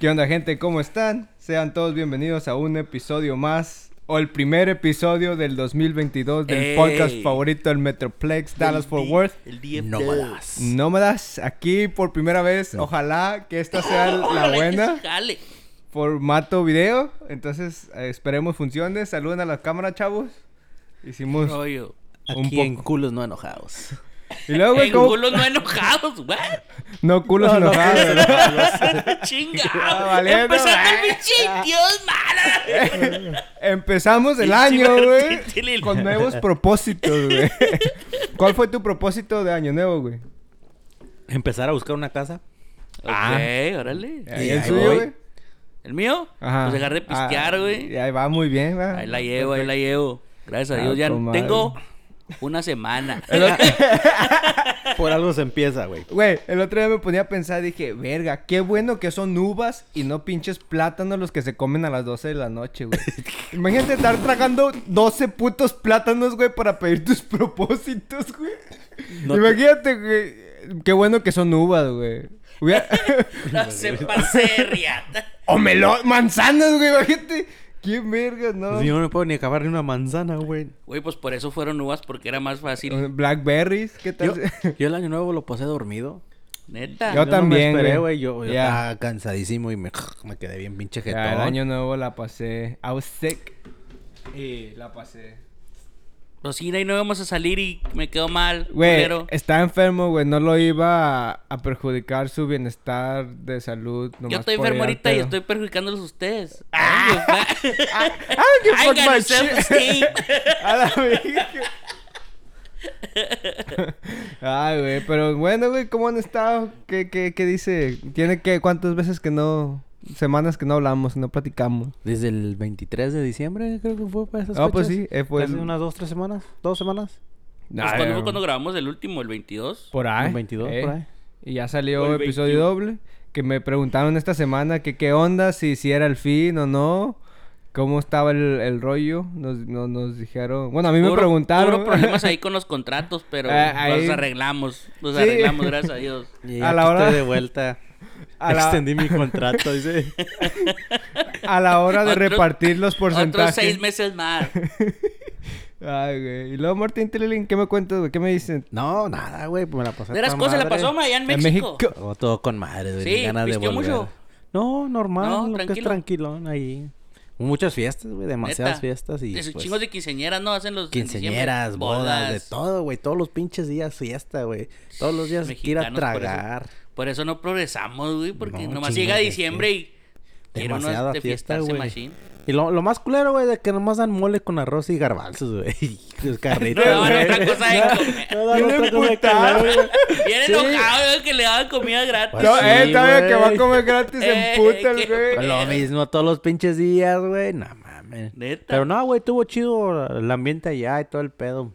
¿Qué onda, gente? ¿Cómo están? Sean todos bienvenidos a un episodio más, o el primer episodio del 2022 del Ey. podcast favorito del Metroplex Dallas Fort Worth. El. Nómadas. Nómadas, aquí por primera vez. Ojalá que esta sea la buena. Jale. Formato video. Entonces, eh, esperemos funcione. Saluden a la cámara, chavos. Hicimos Rollo. un Aquí en poco. culos no enojados. Y luego, güey, En ¿cómo? culos no enojados, güey. No, culos No, no, enojados. ¿verdad? Chinga. Ah, valiendo, Empezando güey. el pinche Dios mala. Empezamos el año, güey. Con nuevos propósitos, güey. ¿Cuál fue tu propósito de año nuevo, güey? Empezar a buscar una casa. Ah. Ok, órale. ¿Y ahí el suyo, güey? ¿El mío? Ajá. Pues dejar de pistear, Ah, güey. y ahí va muy bien, güey. Ahí la llevo, ahí la llevo. Gracias a Ah, Dios. Ya tengo una semana. Por algo se empieza, güey. Güey, el otro día me ponía a pensar, dije, verga, qué bueno que son uvas y no pinches plátanos los que se comen a las 12 de la noche, güey. Imagínate estar tragando 12 putos plátanos, güey, para pedir tus propósitos, güey. No te- Imagínate, güey, qué bueno que son uvas, güey. Cepa riata. o melón, manzanas, güey, imagínate. Qué verga, no. Pues yo no me puedo ni acabar ni una manzana, güey. Güey, pues por eso fueron uvas, porque era más fácil. Blackberries, ¿qué tal? Yo, yo el año nuevo lo pasé dormido. Neta. Yo no también, me esperé, güey. güey. Yo, yo Ya. estaba cansadísimo y me, me quedé bien pinche jetón. Ya, el año nuevo la pasé. I was sick. Y la pasé. Pues sí, de ahí no íbamos a salir y me quedó mal. Güey, está enfermo, güey. No lo iba a, a perjudicar su bienestar de salud. Yo estoy enfermo ahorita y estoy perjudicándolos a ustedes. Ah, fuck got my self-esteem. A la. Ay, güey. Pero bueno, güey, ¿cómo han estado? ¿Qué, qué, qué dice? ¿Tiene que cuántas veces que no... Semanas que no hablamos, no platicamos? Desde el 23 de diciembre, creo que fue para esas Ah, pues sí, eh, fue Hace el- unas dos, tres semanas. ¿Dos semanas? Pues Ay, cuando fue güey. cuando grabamos el último, el 22. Por ahí. El 22, eh. por ahí. Y ya salió el episodio 21. doble. Que me preguntaron esta semana que qué onda, si, si era el fin o no. Cómo estaba el, el rollo. Nos, no- nos dijeron... Bueno, a mí me Puro- preguntaron. Puro problemas ahí con los contratos, pero Eh, ahí- los arreglamos. Los Sí. arreglamos, gracias a Dios. Y A la hora- de vuelta. A la- Extendí mi contrato, dice. a la hora de Otros- repartir los porcentajes. Otros seis meses más. Ay, güey. Y luego Martín Tililin, ¿qué me cuentas, güey? ¿Qué me dicen? No, nada, güey. Pues me la pasé. ¿De las toda cosas le madre. pasó ma, allá en En México? México. Todo, con madre, güey. Sí, ganas de ¿pisteó volver. mucho? No, normal. No, lo que es tranquilo. tranquilón ahí. Muchas fiestas, güey. Demasiadas Neta. fiestas y De sus pues, chingos de quinceañeras, ¿no? Hacen los quinceañeras, bodas, de todo, güey. Todos los pinches días fiesta, güey. Todos los días ir a Mexicanos, por eso- tragar. Por eso no progresamos, güey, porque No, nomás llega diciembre y Demasiada de fiesta, güey. Y lo, lo más culero, güey, de que nomás dan mole con arroz y garbanzos, güey. Los carritos, No, no, güey. otra cosa de comer. No Bien otra cosa de comer, güey. Bien Sí. enojado, güey, que le daban comida gratis. Pues No, sí, eh, todavía que va a comer gratis Eh, en puta el qué- güey. Lo mismo todos los pinches días, güey. No mames. Pero no, güey, tuvo chido el ambiente allá y todo el pedo.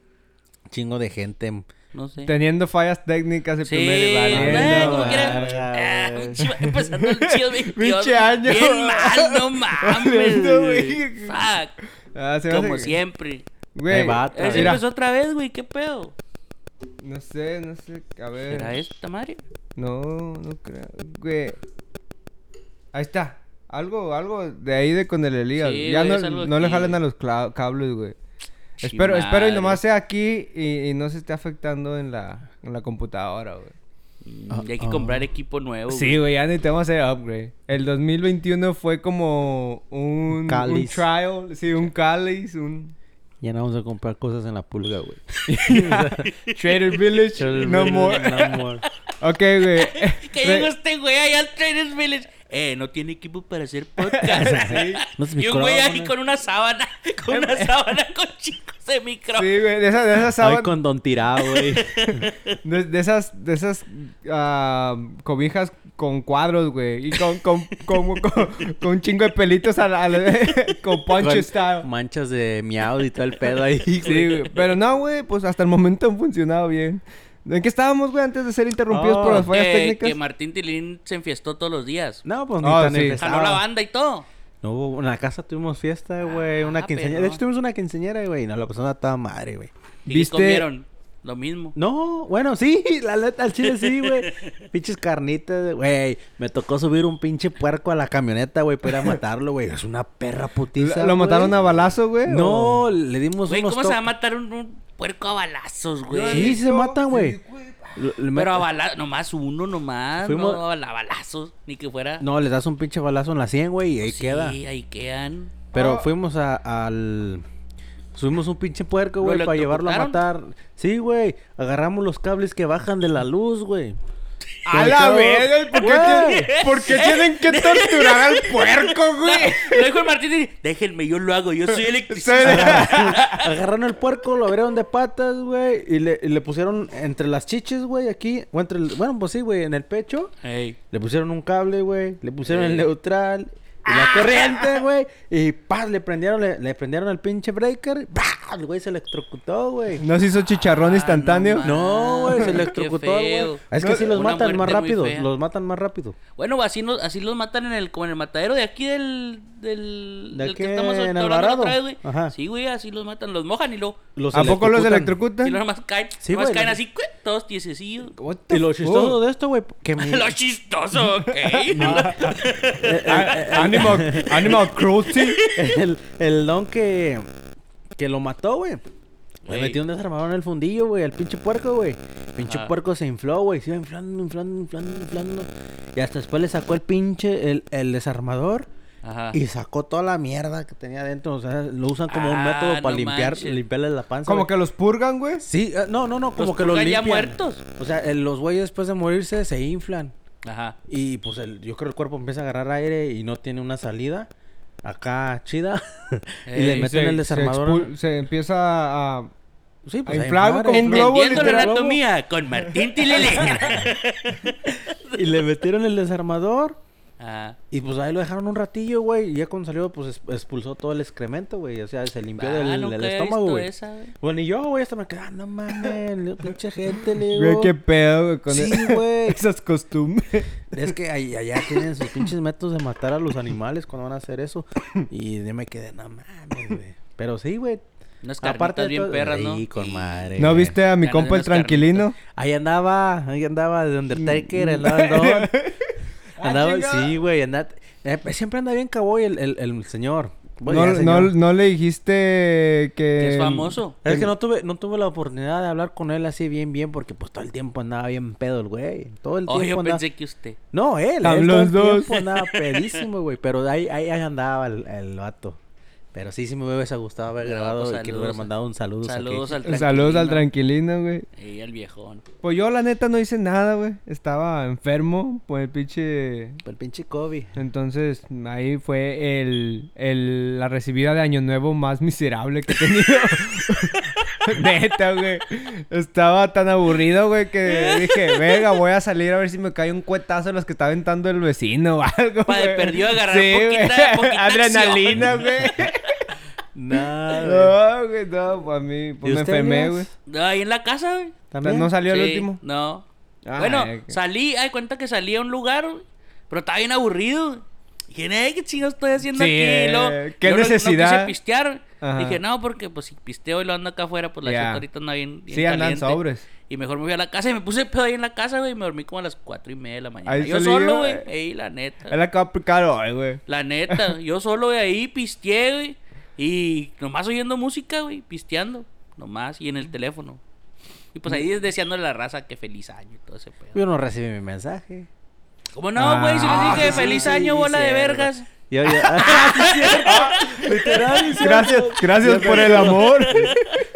Chingo de gente. No sé. Teniendo fallas técnicas el Sí, primer y güey. quiera. verga, Ah, pinche- empezando el chido 22. Pinche año. Bien mal, no mames. Güey. Fuck. Ah, se Como hace que- siempre. Güey, mira, empezó otra vez, güey. ¿Qué pedo? no sé, no sé, a ver. ¿Será esta madre? No, no creo. Güey. Ahí está. Algo, algo de ahí de con el Elías. Sí, ya güey, no, no le jalen a los cables, güey. Espero, espero y nomás sea aquí y, y no se esté afectando en la, en la computadora, güey. Mm, y hay que comprar equipo nuevo. Sí, güey, ya necesitamos hacer upgrade. El 2021 fue como un, un trial, sí, un cáliz, un Ya no vamos a comprar cosas en la pulga, güey. Trader Village, no more. No more. ok, güey. Que llegó este güey allá al Traders Village. Eh, no tiene equipo para hacer podcast. Los y un güey ahí con una sábana, con una sábana con chicos de micro. Sí, güey, de esas, de esas Ay, sábanas- con Don Tirado, güey. De, de esas, de esas ah, cobijas con cuadros, güey. Y con, con, con, con, con un chingo de pelitos a la- a la- con punch style. Manchas de miau y todo el pedo ahí. Sí, güey. Pero no, güey, pues hasta el momento han funcionado bien. ¿En qué estábamos, güey, antes de ser interrumpidos Oh, por las fallas que, técnicas? que Martín Tilín se enfiestó todos los días. No, pues ni Oh, tan sí. Jaló la banda y todo. No, hubo- en la casa tuvimos fiesta, güey. Una Ah, quinceañera. pero- De hecho, tuvimos una quinceañera, güey. y Nos la pasamos a toda madre, güey. ¿Y ¿Viste? comieron? Lo mismo. No, bueno, sí, la neta, al chile sí, güey. Pinches carnitas, güey. Me tocó subir un pinche puerco a la camioneta, güey, para ir a matarlo, güey. Es una perra putiza. ¿Lo mataron a balazo, güey? No, le dimos Güey, unos ¿cómo se va a matar un, un puerco a balazos, güey? Sí, sí se matan, güey. Pero a balazos, nomás uno, nomás. Fuimos- No, a la balazos, ni que fuera. No, le das un pinche balazo en la 100, güey, y ahí sí, queda. ahí quedan. Pero Ah. fuimos a- al... Subimos un pinche puerco, ¿Lo güey, para llevarlo a matar. Sí, güey. Agarramos los cables que bajan de la luz, güey. ¡A la verga! ¿Por qué, tienen- ¿Por qué tienen que torturar al puerco, güey? Lo dijo el Martín déjenme, yo lo hago, yo soy electricista. Agarraron el puerco, lo abrieron de patas, güey, y le, y le pusieron entre las chiches, güey, aquí, o entre el, bueno, pues sí, güey, en el pecho, Ey. le pusieron un cable, güey, le pusieron el neutral y la corriente, güey, y paz, le prendieron, le, le prendieron el pinche breaker, ¡bah! el güey se electrocutó, güey. ¿No se hizo chicharrón Ah, instantáneo? no No, güey, se electrocutó, güey. Es que No, así los matan más rápido, fea. los matan más rápido. Bueno, así, nos, así los matan en el, como en el matadero de aquí del. del, ¿De del qué? que estamos ¿En Alvarado? otra vez, güey. Ajá. Sí, güey, así los matan, los mojan y luego. Los ¿A poco los electrocutan. Y luego nomás caen. Sí, nomás güey, caen así, todos tiesecillos. Y lo chistoso de esto, güey, que mi... Lo chistoso, ok. Animal, animal cruelty. el, el don que, que lo mató, güey. Le metió un desarmador en el fundillo, güey, al pinche puerco, güey. Pinche Ajá. puerco se infló, güey. Se iba inflando, inflando, inflando, inflando. Y hasta después le sacó el pinche, el, el desarmador. Ajá. Y sacó toda la mierda que tenía dentro. O sea, lo usan como un Ah, método para no limpiar, manches. limpiarle la panza. Como güey. que los purgan, güey. Sí, eh, no, no, no, como Los que los limpian. muertos. O sea, el- los güeyes después de morirse se inflan. Ajá. Y pues el, yo creo el cuerpo empieza a agarrar aire y no tiene una salida acá chida. y le Ey, meten el desarmador. Se, se empieza a... Sí, a a inflar, globo, Entendiendo la anatomía con Martín Tilele. Y le metieron el desarmador. Ah, Y pues ahí lo dejaron un ratillo, güey. Y ya cuando salió, pues es- expulsó todo el excremento, güey. O sea, se limpió ah, del, nunca del he estómago, güey. Bueno, y yo, güey, hasta me quedé, ah, no mames, pinche gente, le Güey, digo. qué pedo, güey, con Sí, e- güey. esas costumbres. Es que allá tienen sus pinches métodos de matar a los animales cuando van a hacer eso. Y yo me quedé, no mames, güey. Pero sí, güey. Unas Aparte bien todo- perras, ¿no? Sí, con madre. ¿No viste a mi compa el tranquilino? Ahí andaba, ahí andaba de Undertaker, andaba el don. Andaba, chinga. sí, güey, andaba... eh, siempre anda bien caboy el, el, el señor. Bueno, No, ya, no, señor. no le dijiste que... Que es famoso. Es que no tuve, no tuve la oportunidad de hablar con él así bien, bien, porque pues todo el tiempo andaba bien pedo el güey. Todo el Oh, tiempo yo andaba... pensé que usted. No, él, Ah, él los todo el dos. tiempo andaba pedísimo, güey. Pero ahí, ahí, ahí andaba el, el vato. Pero sí, sí me hubiese gustado haber No, grabado pues, y que le saludos hubiera mandado un saludo. Saludos al Saludos al tranquilino, güey. Y al viejón. Pues yo la neta no hice nada, güey. Estaba enfermo por el pinche... El pinche Kobe. Entonces ahí fue el, el, la recibida de Año Nuevo más miserable que he tenido. Neta, güey. Estaba tan aburrido, güey, que dije, venga, voy a salir a ver si me cae un cuetazo de los que está aventando el vecino o algo. Pa' de güey. perdido agarrar Sí, poquita- Adrenalina, güey. Nada, No, güey, no, pues a mí, pues ¿Y me enfermé, güey. Ahí en la casa, güey. ¿También? No salió el último. No. Ay, bueno, qué- salí, hay cuenta que salí a un lugar, güey, pero estaba bien aburrido. Dije, "Eh, ¿qué chingados estoy haciendo Sí, aquí? eh, luego- ¿qué no- necesidad? No, quise pistear. Ajá. Dije, no, porque pues si pisteo y lo ando acá afuera, pues la gente ahorita anda bien, bien Sí, andan caliente. sobres. Y mejor me fui a la casa y me puse pedo ahí en la casa, güey, y me dormí como a las cuatro y media de la mañana. Ahí yo solo, güey. güey. Ey, la neta. Él acaba de hoy, güey. La neta, yo solo de ahí pisteé, güey. Y nomás oyendo música, güey, pisteando. Nomás, y en el teléfono. Y pues ahí deseándole a la raza que feliz año y todo ese pedo. Yo no recibí mi mensaje. ¿Cómo no, güey? Si les Ah, dije sí, feliz sí, año, sí, bola de vergas. Ah, sí, cierto. Literal, sí, cierto. Gracias, gracias por el amor.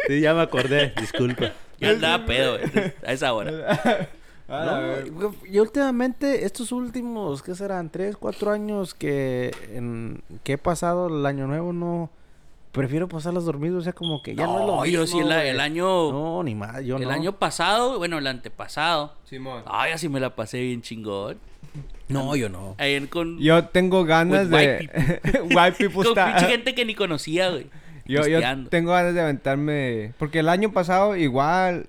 Sí, ya me acordé. Disculpa. Yo andaba pedo, a esa hora. A la No, yo últimamente, estos últimos, ¿qué serán? Tres, cuatro años que, en, que he pasado el año nuevo, no... Prefiero pasarlas dormidos, o sea, como que ya no, es lo No, yo mismo, sí, el, año. No, ni más, yo el no. año pasado, bueno, el antepasado. Simón. Ay, así me la pasé bien chingón. No, yo no. Ahí en- con. Yo tengo ganas With de... white people con style. pinche gente que ni conocía, güey. Yo, yo tengo ganas de aventarme... Porque el año pasado igual...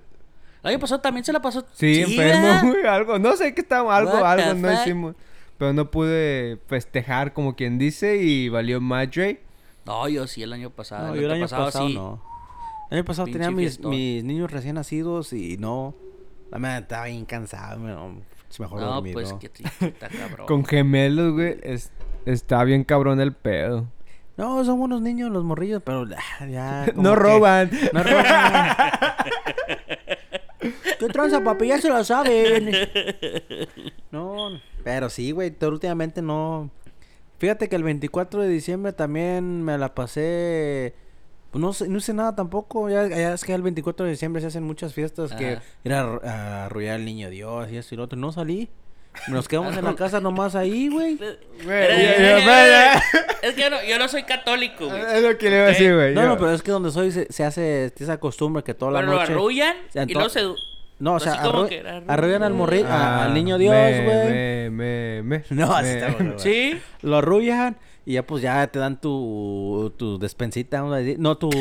El año pasado también se la pasó. Sí, enfermo, güey. Algo... No sé qué estaba... Algo, What algo no fuck? hicimos. Pero no pude festejar como quien dice y valió madre. No, yo sí, el año pasado. No, el yo el año pasado sí. no. El año pasado Pinche tenía mis, mis niños recién nacidos y no. La verdad estaba bien cansado. No, es mejor No, dormir, pues ¿no? que está cabrón. Con gemelos, güey, es- está bien cabrón el pedo. No, son buenos niños los morrillos, pero ya. No que- roban. No roban. ¿Qué tranza, papi? Ya se lo saben. No, pero sí, güey. todo Últimamente no. Fíjate que el 24 de diciembre también me la pasé. pues, no, sé, no hice nada tampoco. Ya, ya es que el 24 de diciembre se hacen muchas fiestas que ir a, arru- a arrullar al niño Dios y eso y lo otro. No salí. Nos quedamos en la casa nomás ahí, güey. Es que yo no, yo no soy católico, güey. Es lo que le iba a decir, güey. No, no, pero es que donde soy se, se hace esa costumbre que toda la Pero lo noche. arrullan y luego se... No, o sea, que era- arrullan al morri a- Ah, al niño Dios, güey. Me, me, me. No, así está bueno. Sí. Lo arrullan y ya pues ya te dan tu, tu despensita, vamos a decir. No, tu...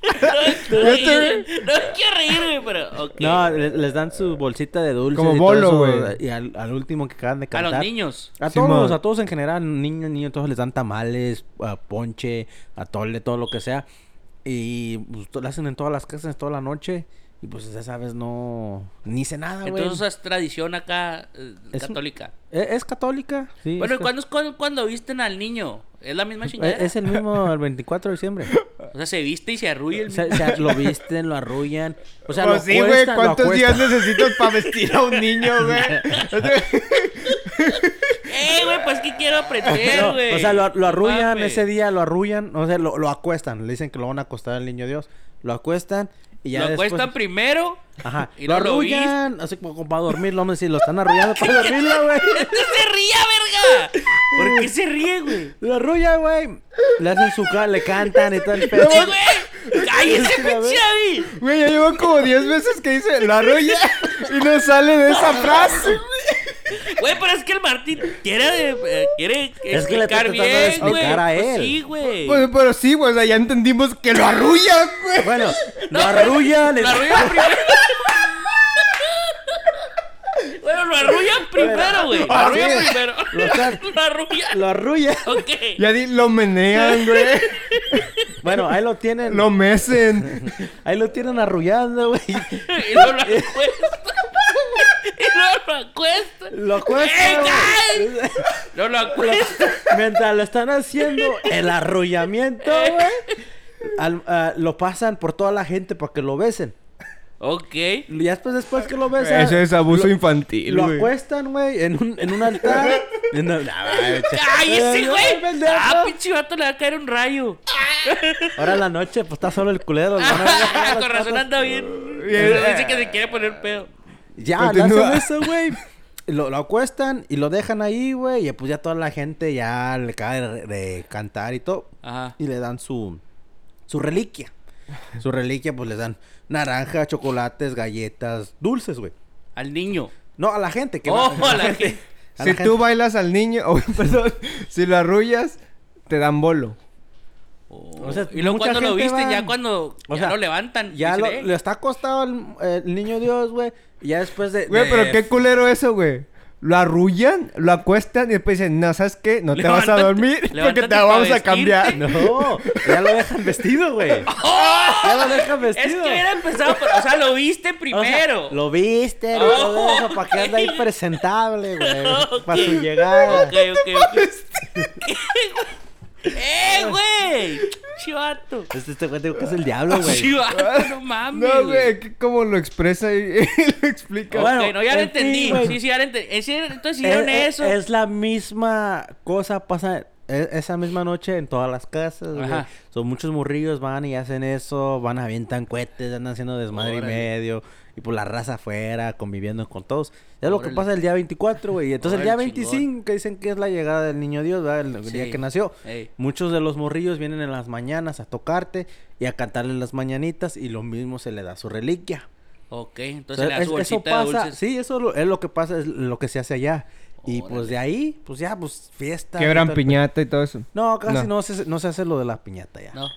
No, no, quiero- no quiero reír, güey, pero... no, le- les dan su bolsita de dulces Como bolo, güey. Y al, al último que acaban de A cantar. los niños. A Simón. todos, a todos en general, niños, niños, todos les dan tamales, a ponche, atole, todo lo que sea. Y pues, lo hacen en todas las casas, toda la noche. Y pues ya sabes, no... Ni sé nada, güey. Entonces es tradición acá eh, Es un- católica. ¿Es, es católica? Sí. Bueno, es ¿y cuándo es cuando, cuando visten al niño? ¿Es la misma ca- chingadera? Es el mismo el 24 de diciembre. O sea, se viste y se arrulla el Se- se- lo visten, lo arrullan. O sea, Pues lo sí, güey, ¿cuántos días necesitas para vestir a un niño, güey? ¡Eh, güey! Pues que quiero aprender, No, güey. o sea, lo, lo arrullan ese día, lo arrullan, o sea, lo, lo acuestan. Le dicen que lo van a acostar al niño Dios. Lo acuestan y ya Lo después... acuestan primero. Ajá. y lo no lo arrullan, así como, como para dormirlo, vamos a decir, lo están arrullando para dormirlo, güey. ¡Se ría, verga! ¿Por qué se ríe, güey? Lo arrullan, güey. Le hacen su cara, le cantan y todo el pedo. ¡Sí, güey! ¡Cállese, pinche David! Güey, ya llevo como 10 veces que dice la arrulla y no sale de esa frase, Güey, pero es que el Martín quiere, eh, quiere Es que le estoy explicar tratando de bien, explicar güey. a Pues él. sí, güey. Pues, pero sí, güey, o sea, ya entendimos que lo arrulla, güey. Bueno, lo arrullan. y- Lo arrullan primero. bueno, lo arrullan primero, güey. Lo Ah, arrullan sí. primero. Lo están- Lo arrullan. Lo arrullan. Ok. Ya di, lo menean, güey. Bueno, ahí lo tienen. Lo mecen. Ahí lo tienen arrullando, güey. Y luego lo acuesta. y luego lo acuesta. Lo ¡Eh, acuestan, güey! güey. Luego lo acuesta. Mientras lo están haciendo el arrullamiento, güey. al- ah, lo pasan por toda la gente para que lo besen. Ok. Y después, después que lo besan. Eso es abuso lo- infantil, Lo güey. acuestan, güey, en un, en un altar. En una- nah, güey, che- ¡Cállese, Eh, güey! pendejo. ¡Ah, pinche vato! Le va a caer un rayo. Ahora en la noche, pues está solo el culero. ¿no? Con razón anda bien. Bien. Dice que se quiere poner pedo. Ya, le hacen eso, güey. Lo, lo acuestan y lo dejan ahí, güey. Y pues ya toda la gente ya le acaba de, de cantar y todo. Ajá. Y le dan su, su reliquia. Su reliquia, pues les dan naranja, chocolates, galletas, dulces, güey. Al niño. No, a la gente que Oh, va. a la gente. a Si la tú gente. bailas al niño, o perdón, si lo arrullas, te dan bolo. O sea, y luego cuando lo van- ya cuando O ya sea, lo levantan. Ya lo, le está acostado el, el niño Dios, güey. Ya después de. Güey, de- pero qué culero eso, güey. Lo arrullan, lo acuestan y después dicen, no, ¿sabes qué? No te vas a dormir porque te vamos a vestirte". cambiar. No, ya lo dejan vestido, güey. Ya lo dejan Es vestido. que hubiera empezado, por- o sea, lo viste O sea, primero. lo viste, Oh, todo eso, para que ande ahí presentable, güey. Para su llegada. Ok, ok, ok. ¡Eh, güey! Chivato. Este, este güey digo que es el diablo, güey. Chivato, no mames. No, güey, que ¿cómo lo expresa y, y lo explica? Ok, Bueno, no, ya lo en fin, entendí. güey. sí, sí, ya lo entendí. Eh, Entonces Es, hicieron es- eso. es la misma cosa, pasa esa misma noche en todas las casas, güey. Ajá. Son muchos morrillos, van y hacen eso, van avientan cohetes, andan haciendo desmadre Órale. y medio. Y por la raza afuera, conviviendo con todos. Es lo que pasa el día 24, güey. Y entonces el día Órale, 25, que dicen que es la llegada del niño Dios, ¿verdad? El día que nació. Ey. Muchos de los morrillos vienen en las mañanas a tocarte y a cantarle las mañanitas y lo mismo se le da su reliquia. Ok, O entonces sea, le da su es- eso de pasa, dulces. sí, eso lo- es lo que pasa, es lo que se hace allá. Y pues de ahí, pues ya, pues fiesta. Quebran piñata y todo eso. No, casi No. no, se, no se hace lo de la piñata ya. No.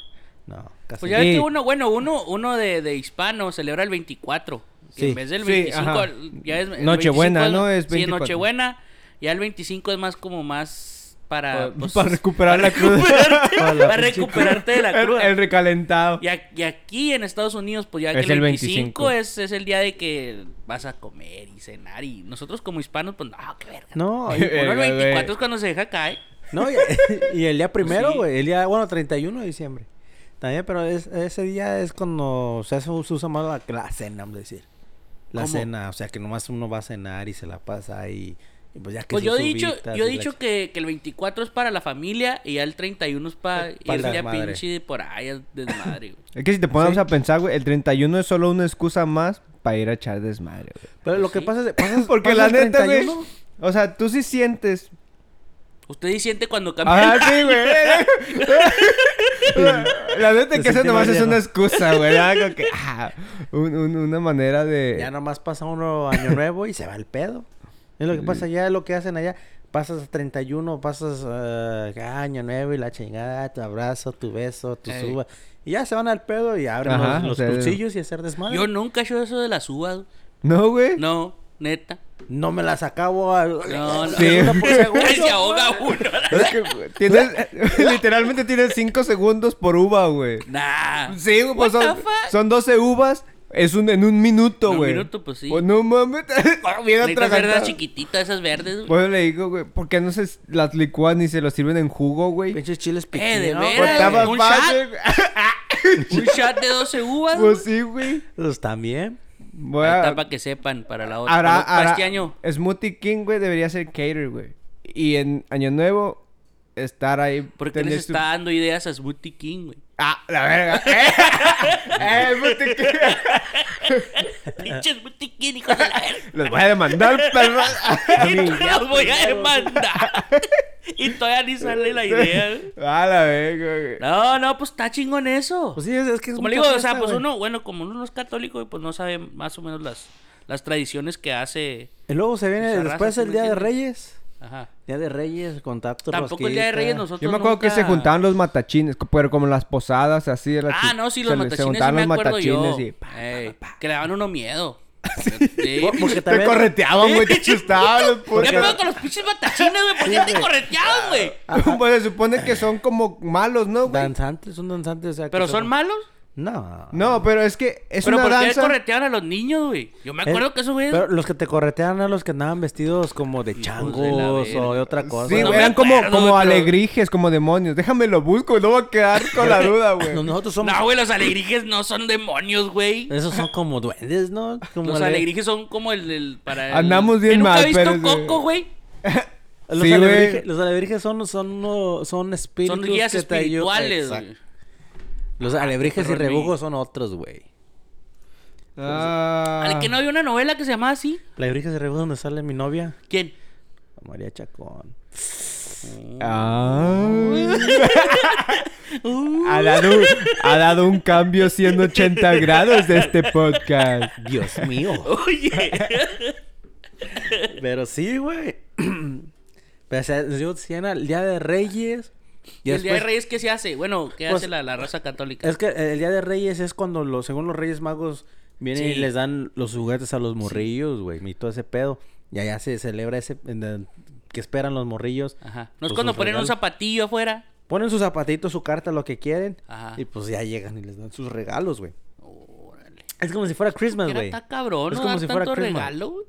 No, casi Pues ya ves que uno, bueno, uno, uno de, de hispano celebra el 24. Que Sí. en vez del Sí, 25, ajá. ya es. el Nochebuena, 25 ¿no? Es Sí, 24. Nochebuena. Ya el 25 es más como más para... pues, para recuperar la cruda. recuperarte, Para la para pinche recuperarte de la El, cruda. el recalentado. Y, a- y aquí en Estados Unidos, pues ya Es que el el 25, 25. Es, es el día de que vas a comer y cenar. Y nosotros como hispanos, pues no, qué verga. No, y, Bueno, el Verga, 24 güey. es cuando se deja caer. no, y, y el día primero, Pues sí. güey. El día, bueno, 31 de diciembre. También, pero es- ese día es cuando se, hace- se usa más la, la cena, vamos a decir. La ¿Cómo? cena, o sea, que nomás uno va a cenar y se la pasa ahí. Y pues ya que Pues yo he dicho, yo he dicho ch- que, que el 24 es para la familia y ya el 31 es para... Y Pa' día desmadre. pinche de por ahí, es desmadre, güey. Es que si te ponemos Sí. a pensar, güey, el 31 es solo una excusa más para ir a echar desmadre, güey. Pero lo que pasa es... pasas- Porque pasas la neta, güey. 31, O sea, tú sí sientes. Usted siente cuando cambia Ah, sí, güey. la, neta que eso nomás más es una excusa, güey. que, ah, un- un- una manera de. Ya nomás pasa uno año nuevo y se va el pedo. Es lo que pasa allá, es lo que hacen allá. Pasas 31, pasas eh, año nuevo y la chingada, tu abrazo, tu beso, tu Ey. suba. Y ya se van al pedo y abren Ajá, los, o los sea, y hacer desmadre. Yo nunca he hecho eso de las uvas. No, güey. No, neta. No me las acabo a... No, no. Sí. por segundo. Ay, se ahoga uno. Es que, güey, tienes, literalmente tienes 5 segundos por uva, güey. Nah. Sí, güey, pues What son, the fuck? son 12 uvas. Es un, en un minuto, En un güey. minuto, pues, sí. Pues no mames. Bien verlas atragantado. chiquititas, esas verdes. güey. Pues le digo, güey, ¿por qué no se las licúan ni se los sirven en jugo, güey? Pinches chiles Eh, de veras. Pues un. Un shot de 12 uvas. güey. Pues sí, güey. Pues también. Voy Ahí a... está para que sepan para la otra. Para- este año. Smoothie King, güey, debería ser cater, güey. Y en Año Nuevo, estar ahí. ¿Por qué tener les está dando ideas a Smoothie King, güey? Ah, la verga. eh, Smoothie King. Pinche Smoothie King, hijos de la verga. Los voy a demandar, perro. Los voy a demandar. y todavía ni sale la idea. güey. A la verga, güey. No, no, pues está chingón eso. Pues sí, es, que es como le digo, o sea, pues uno, bueno, como uno no es católico, pues no sabe más o menos las, las tradiciones que hace. Y luego se viene después el ¿sí Día de? Reyes. Ajá. Día de Reyes, contacto Tampoco el Día de Reyes nosotros Yo me acuerdo que se juntaban los matachines, pero como las posadas, así. Ah, no, sí, se los se matachines sí juntaban me los yo. matachines y... pa, Ey, Que le daban uno miedo. Sí. Por- Porque Te también... correteaban, güey, te chustaban los ¿Qué pedo con los pinches matachines, güey? ¿Por qué Sí, te güey. correteaban, güey? Pues se supone que son como malos, ¿no, güey? Danzantes, son danzantes, o sea... ¿Pero son malos? No. No, pero es que es ¿Pero una por qué danza... correteaban a los niños, güey? Yo me acuerdo que eso, güey. Pero los que te corretean eran los que andaban vestidos como de changos o de otra cosa. Sí, No eran como, acuerdo, como pero- alegrijes, como demonios. Déjame lo busco, no va a quedar con la duda, güey. No, Nosotros somos... No, güey, los alegrijes no son demonios, güey. Esos son como duendes, ¿no? Como Los ale- alegrijes son como el, el- para el... Andamos bien ¿Que nunca mal, visto pero sí. Coco, güey? Los, Sí, alebrijes, güey. los alebrijes son, son, son espíritus Son guías que te espirituales. Los alebrijes y rebujos son otros, güey. Ah. ¿Al que no había una novela que se llamaba así? Alebrijes y rebujos donde sale mi novia, ¿Quién? María Chacón. Ah. ha, dado, ha dado un cambio 180 grados de este podcast. Dios mío. Oye. Pero sí, güey. Pero o sea, yo decía el Día de Reyes. ¿Y el Día de Reyes qué se hace? Bueno, ¿qué Pues, hace la, la raza católica? Es que el Día de Reyes es cuando, los, según los Reyes Magos, vienen y les dan los juguetes a los morrillos, güey. Y todo ese pedo. Y allá se celebra ese... en el- que esperan los morrillos. Ajá. ¿No es pues, cuando ponen un zapatillo afuera? Ponen sus zapatitos, su carta, lo que quieren. Ajá. Y pues ya llegan y les dan sus regalos, güey. Órale. Es como si fuera Christmas, güey. tan cabrón, Es como Dar si fuera tanto Christmas. regalo, güey.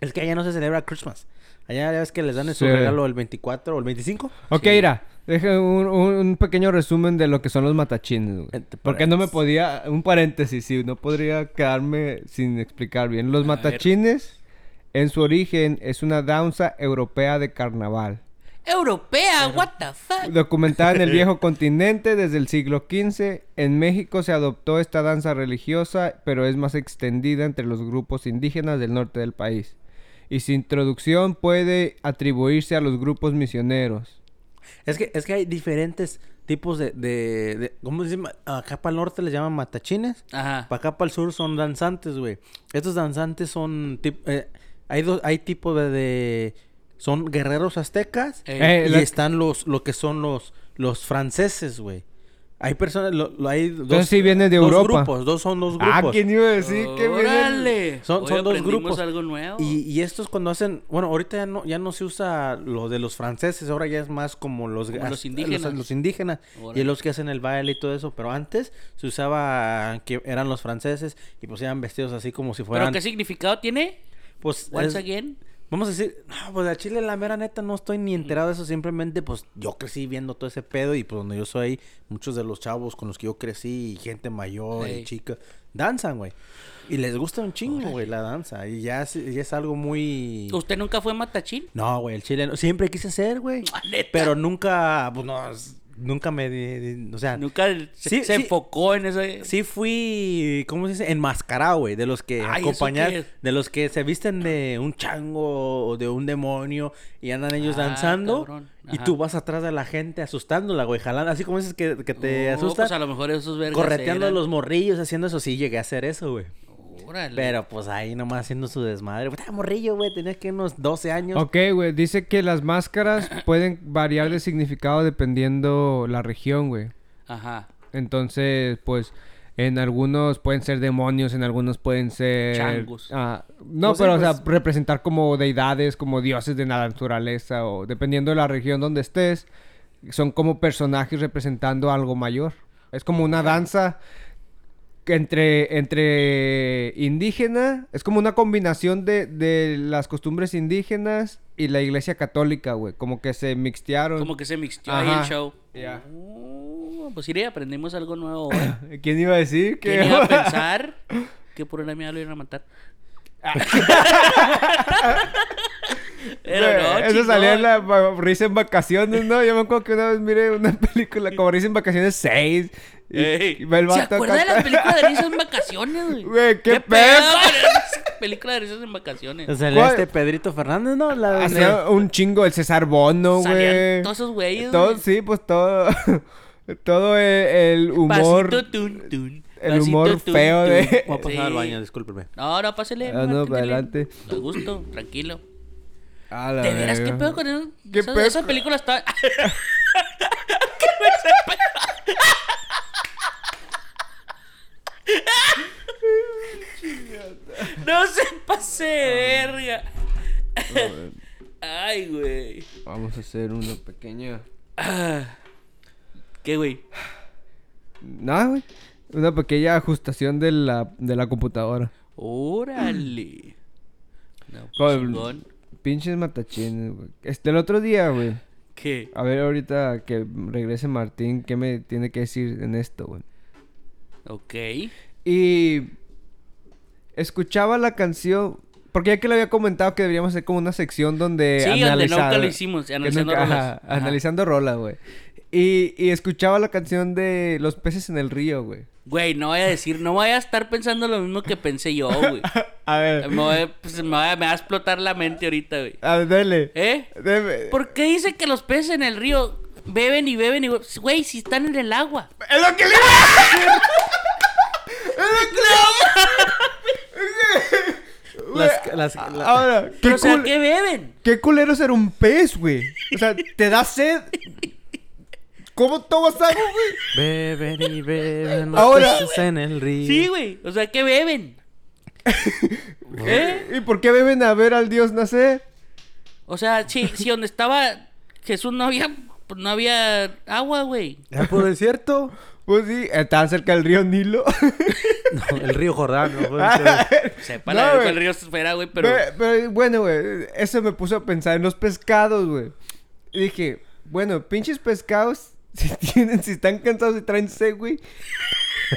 Es que allá no se celebra Christmas. Allá ya ves que les dan su Sí. regalo el 24 o el 25. Ok, Sí. mira, deja un, un- un pequeño resumen de lo que son los matachines, güey. Porque no me podía, un paréntesis, sí, no podría quedarme sin explicar bien. Los A matachines, en su origen, es una danza europea de carnaval. Europea, what the fuck. Documentada en el viejo continente desde el siglo XV, en México se adoptó esta danza religiosa, pero es más extendida entre los grupos indígenas del norte del país. Y su introducción puede atribuirse a los grupos misioneros. Es que, es que hay diferentes tipos de... de, de- ¿Cómo se llama? Acá para el norte les llaman matachines. Ajá. Para acá para el sur son danzantes, güey. Estos danzantes son... tip- eh, hay dos, hay tipo de, de- Son guerreros aztecas. Eh, y la- están los... Lo que son los... Los franceses, güey. Hay personas, lo, lo- hay dos, Entonces sí viene de dos Europa. grupos, dos son dos grupos. Ah, ¿quién iba a decir que viene? ¡Órale! Son- Hoy son dos grupos. algo nuevo. Y, y estos cuando hacen, bueno, ahorita ya no, ya no se usa lo de los franceses, ahora ya es más como los, Como los indígenas. Los, indígenas Órale. y los que hacen el baile y todo eso, pero antes se usaba que eran los franceses y pues eran vestidos así como si ¿Pero fueran, qué significado tiene? pues, Once es- again. Vamos a decir, no, pues a Chile la mera neta no estoy ni enterado de eso, simplemente pues yo crecí viendo todo ese pedo y pues donde yo soy, muchos de los chavos con los que yo crecí y gente mayor y chicas, danzan, güey. Y les gusta un chingo, güey, la danza. Y ya es, ya es algo muy... ¿Usted nunca fue matachín? No, güey, el chileno. Siempre quise ser, güey. Ah. Pero nunca, pues no, nunca me, o sea, Nunca se, Sí, se sí. enfocó en ese... sí fui, ¿cómo se dice? Enmascarado, güey, de los que Ay, ¿eso es? de los que se visten de un chango o de un demonio y andan ellos Ah, danzando y tú vas atrás de la gente asustándola, güey, jalando, así como dices que, que te Oh, asustan, Pues a lo mejor esos vergas correteando a eran- los morrillos, haciendo eso, sí llegué a hacer eso, güey. Órale. Pero pues ahí nomás haciendo su desmadre. Güey, estaba morrillo, güey, tenías que unos 12 años. Ok, güey. Dice que las máscaras pueden variar de significado dependiendo la región, güey. Ajá. Entonces, pues, en algunos pueden ser demonios, en algunos pueden ser... Changos. Ah, no, Pues pero, o pues- sea, representar como deidades, como dioses de la naturaleza, o dependiendo de la región donde estés, son como personajes representando algo mayor. Es como una danza entre, entre indígena, es como una combinación de, de las costumbres indígenas y la iglesia católica, güey. Como que se mixtearon. Como que se mixteó ahí el show. Ya. Oh, pues sí, aprendimos algo nuevo hoy. ¿Quién iba a decir que... ¿Quién iba a pensar que por una mía lo iban a matar? Pero Güey, no, Eso salía en la risa en vacaciones, ¿no? Yo me acuerdo que una vez miré una película como risa en vacaciones 6. Ey, ¿Se acuerda de las películas de risas en vacaciones, güey? Güey, qué pedo? Película de risas en vacaciones. O sea, ¿Cuál? este Pedrito Fernández, ¿no? La de- Hacía un chingo el César Bono, güey. todos esos güeyes, Todo, sí, pues todo. todo el, el humor. Pasito, tun, tun. el Pasito, humor tun, feo tun. de- Voy a pasar al baño, discúlpeme. No, no, pásale. Ah, no, márquenle. para adelante. A gusto, tranquilo. A la ¿De veras qué pedo con eso? ¿Qué esa, pedo esa película está... no se pase de verga. Ay, güey. Vamos a hacer una pequeña. ¿Qué, güey? Nada, güey. Una pequeña ajustación de la, de la computadora. Órale. No, pues, Con-. Pinches matachines, güey. Este, el otro día, güey. ¿Qué? A ver, ahorita que regrese Martín, ¿qué me tiene que decir en esto, güey? Ok. Y escuchaba la canción, porque ya que le había comentado que deberíamos hacer como una sección donde Sí, donde nunca lo hicimos, analizando nunca- rolas. ajá, Ajá. analizando rolas, güey. Y, y escuchaba la canción de Los peces en el río, güey. Güey, no voy a decir, no voy a estar pensando lo mismo que pensé yo, güey. A ver, Me, voy a- pues, me va a explotar la mente ahorita, güey. a ver, dale. ¿Eh? Deme. ¿Por qué dice que los peces en el río beben y beben y beben? Güey, si están en el agua. ¡Es lo que le iba a decir! Las, las, la- Ahora, ¿qué, Pero, o sea, cul- ¿qué beben? qué culero ser un pez, güey? O sea, te da sed. ¿Cómo tomas agua, güey? Beben y beben los Ahora- peces en el río. Sí, güey. O sea, ¿qué beben? ¿Eh? ¿Y por qué beben a ver al dios nacer? O sea, si, si donde estaba Jesús no había, no había agua, güey. ¿Ya por desierto? Pues sí, estaban cerca del río Nilo. No, el río Jordán. ¿no? Sepa No, la güey. el río fuera, güey, pero... Pero, pero, bueno, güey, eso me puso a pensar en los pescados, güey. Y dije, bueno, pinches pescados, si tienen, si están cansados y traen sed, güey.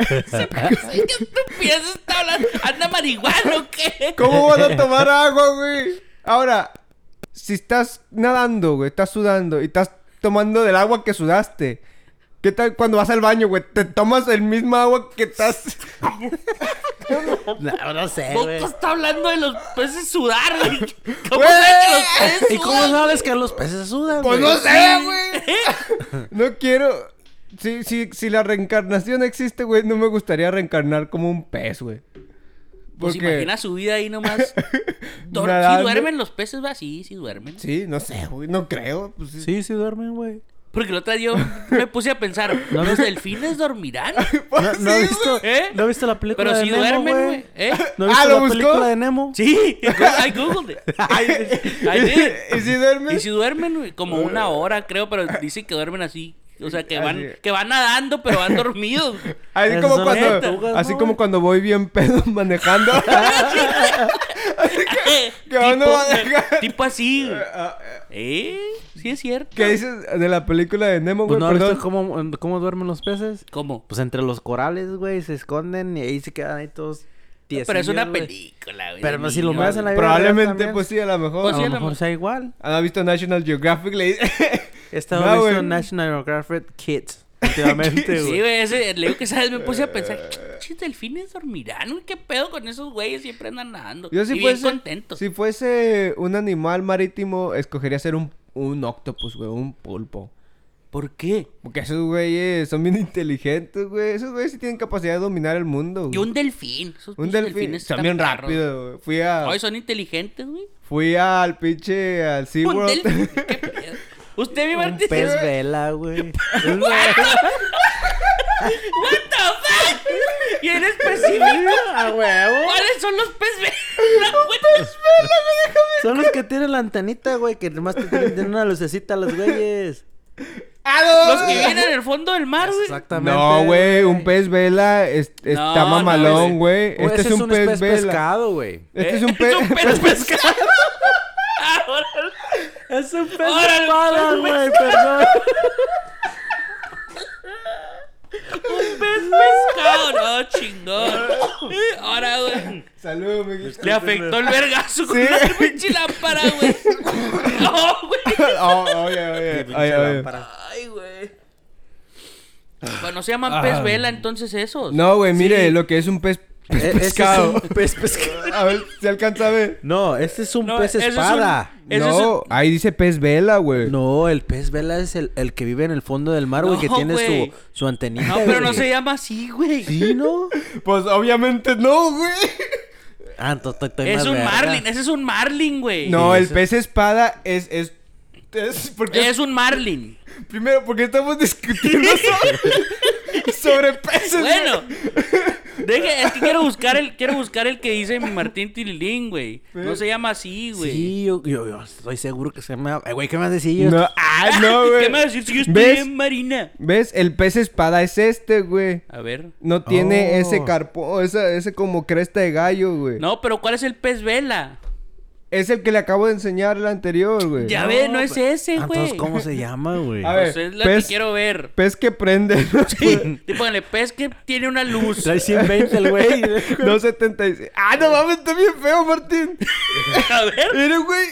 ¿Qué estupidez está hablando? ¿Anda marihuana o qué? ¿Cómo van a tomar agua, güey? Ahora, si estás nadando, güey, estás sudando y estás tomando del agua que sudaste. ¿Qué tal cuando vas al baño, güey? Te tomas el mismo agua que estás. No, no sé, güey. está hablando de los peces sudar, güey. ¿Cómo Güey. sabes que los peces ¿Y cómo sudan? sabes que los peces sudan, Pues güey? no sé, güey. No quiero. Si, si, si la reencarnación existe, güey, no me gustaría reencarnar como un pez, güey. Pues Porque- imagina su vida ahí nomás. Dor- ¿Sí duermen los peces, va? Sí, sí duermen. Sí, no sé, güey. No creo. Pues, sí. Sí, sí duermen, güey. Porque el otro día yo me puse a pensar, ¿los delfines dormirán? ¿No, no has visto, ¿Eh? ¿No has visto la película Pero de si Nemo, duermen, güey? ¿Eh? ¿No Ah, ¿lo la buscó? película de Nemo? Sí, I googled it. I did. ¿Y si duerme? Y si duermen, güey, como una hora, creo, pero dicen que duermen así. O sea, que van, Así. que van nadando, pero van dormidos. Así como cuando, tortugas, así ¿no, como cuando voy bien pedo manejando. que uno va a dejar- tipo así. güey. Ah, ¿Eh? Sí es cierto. ¿Qué dices de la película de Nemo, Pues güey? no has Perdón. visto cómo, cómo duermen los peces. ¿Cómo? Pues entre los corales, güey, se esconden y ahí se quedan ahí todos Pero es una película, güey. Pero no, si lo ves en la vida Probablemente, pues sí, a lo mejor. Pues A sí, lo a lo mejor mejor. sea igual. ¿Han visto National Geographic? Le estado No, visto güey. National Geographic Kids últimamente, Sí, güey. güey, ese, le digo que sabes, me puse a pensar, ¿qué delfines dormirán, güey? ¿Qué pedo con esos güeyes? Siempre andan nadando. Yo si y bien fuese, contentos. si fuese un animal marítimo, escogería ser un, un octopus, güey, un pulpo. ¿Por qué? Porque esos güeyes son bien inteligentes, güey. Esos güeyes sí tienen capacidad de dominar el mundo. Y güey. un delfín. Esos Un delfín. delfines Son bien rápidos, güey. Fui a... Ay, son inteligentes, güey. Fui al pinche... Al Un SeaWorld. delfín. ¿Qué pedo? Usted, mi Un pez vela, güey. Un What the fuck? Y en específico, A huevo. ¿cuáles son los pez vela, güey? Son los que tienen la antenita, güey, que nomás te tienen una lucecita a los güeyes. ¡Ah! Los que vienen en el fondo del mar, güey. Exactamente. No, güey, un pez vela es- está No, no, mamalón, güey. Este es un pez, vela. pescado, güey. Este Eh, es un pez... Es un pez pescado. Ah, órale. Es un pez espada, pez güey, perdón. Un pez pescado. No, chingón. Ahora, güey. Salud, Miguel. Le afectó el vergazo con Sí. la pinche lámpara, güey. No, güey. Oh, oye, oye, oye, oye. Ay, güey. Bueno, se llaman pez vela entonces esos. No, güey, mire lo que es un pez, pez E- ese es pescado. un pez pescado. A ver, ¿se alcanza a ver? No, este es un No, pez es un- espada. No, es ahí dice pez vela, güey. No, el pez vela es el, el que vive en el fondo del mar, güey, que tiene su, su antenita. No, pero no se llama así, güey. Sí, ¿no? Pues obviamente no, güey. Ah, Es un verga. marlin, ese es un marlin, güey. No, el eso- pez espada es... es, es porque Es un marlin. Primero, porque estamos discutiendo sobre, sobre peces. Bueno. Deje, es que quiero buscar el, quiero buscar el que dice mi Martín Tililín, güey. No se llama así, güey. Sí, yo, yo, yo estoy seguro que se llama... Eh, güey, ¿qué me vas a decir? No, ah, no, güey. ¿Qué me vas a decir si yo estoy ¿Ves? en Marina? ¿Ves? El pez espada es este, güey. A ver. No tiene Oh. ese carpón, esa, ese como cresta de gallo, güey. No, pero ¿cuál es el pez vela? Es el que le acabo de enseñar el anterior, güey. Ya ve, no es ese, Ah, güey. Entonces, ¿cómo se llama, güey? A ver, Pues es la pez- que quiero ver. Pez que prende. Sí, el pez que tiene una luz. Trae 120 el güey. 276. Ah, no mames, está bien feo, Martín. A ver. Mira, güey.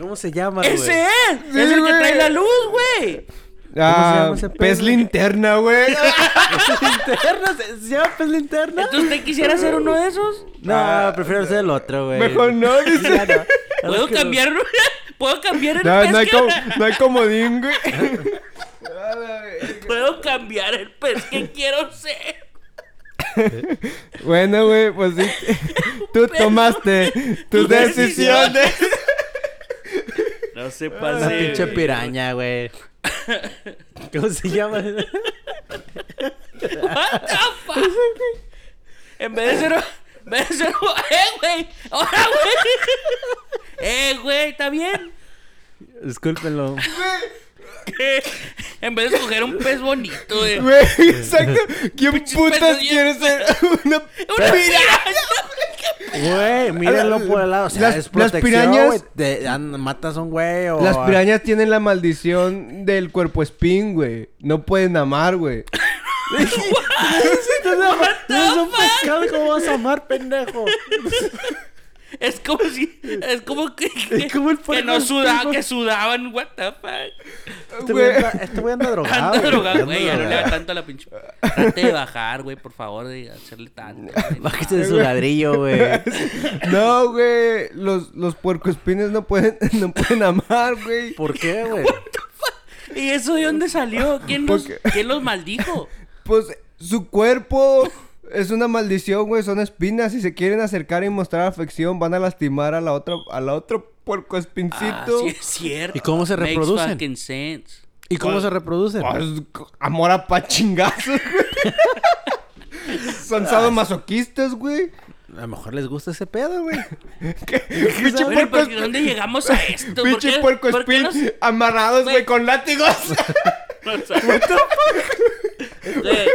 ¿Cómo se llama, güey? Ese es. Sí, es el que trae la luz, güey. Ah, pez, linterna, güey. ¿Linterna? ¿Se llama pez linterna? Entonces, ¿usted quisiera ser uno de esos? No, Ah, prefiero ser el otro, güey. Mejor no, dice. Ya no. ¿Puedo cambiar? ¿Puedo cambiar el No, pez no hay, que... com- no hay comodín, güey. La. ¿Puedo cambiar el pez que quiero ser? Bueno, güey, pues sí. Tú tomaste tus Tu decisión. decisiones. No se Una pase. pinche piraña, güey. ¿Cómo se llama? What the fuck? En vez de ser... En vez de ser... ¡Eh, güey! ¡Ahora, güey! ¡Eh, güey! ¿Está bien? Discúlpenlo. ¿Qué? En vez de escoger un pez bonito, güey. Güey, exacto. ¿Quién putas quiere ser una ¡Una piraña! Güey, mírenlo por el lado. O sea, Las- es las pirañas- güey. Te- matas a un güey o... Las pirañas tienen la maldición del cuerpo espín, güey. No pueden amar, güey. Es un pescado, ¿cómo vas a amar, pendejo? Es como si... Es como que... que, como el que no sudaban, que sudaban. What the fuck? Este güey anda, este drogado. Anda güey. drogado, güey. Ya no le da tanto a la pinche... Trate de bajar, güey, por favor, de hacerle tanto. Bájese de su ladrillo, güey. No, güey. Los, los puercoespines no pueden, no pueden amar, güey. ¿Por qué, güey? ¿Y eso de dónde salió? ¿Quién los, ¿quién los maldijo? Pues su cuerpo es una maldición, güey. Son espinas. Si se quieren acercar y mostrar afección, van a lastimar a la otra, a la otro puercoespincito. Ah, sí es cierto. ¿Y cómo se Makes reproducen? fucking sense. ¿Y cómo se reproducen? Pues, amor a pa chingazos, güey. Son sadomasoquistas, güey. A lo mejor les gusta ese pedo, güey. ¿Qué? Pinche Bueno, puerco, ¿por qué- ¿dónde llegamos a esto? ¿Por pinche qué- puerco espín nos- amarrados, güey, con látigos. Güey,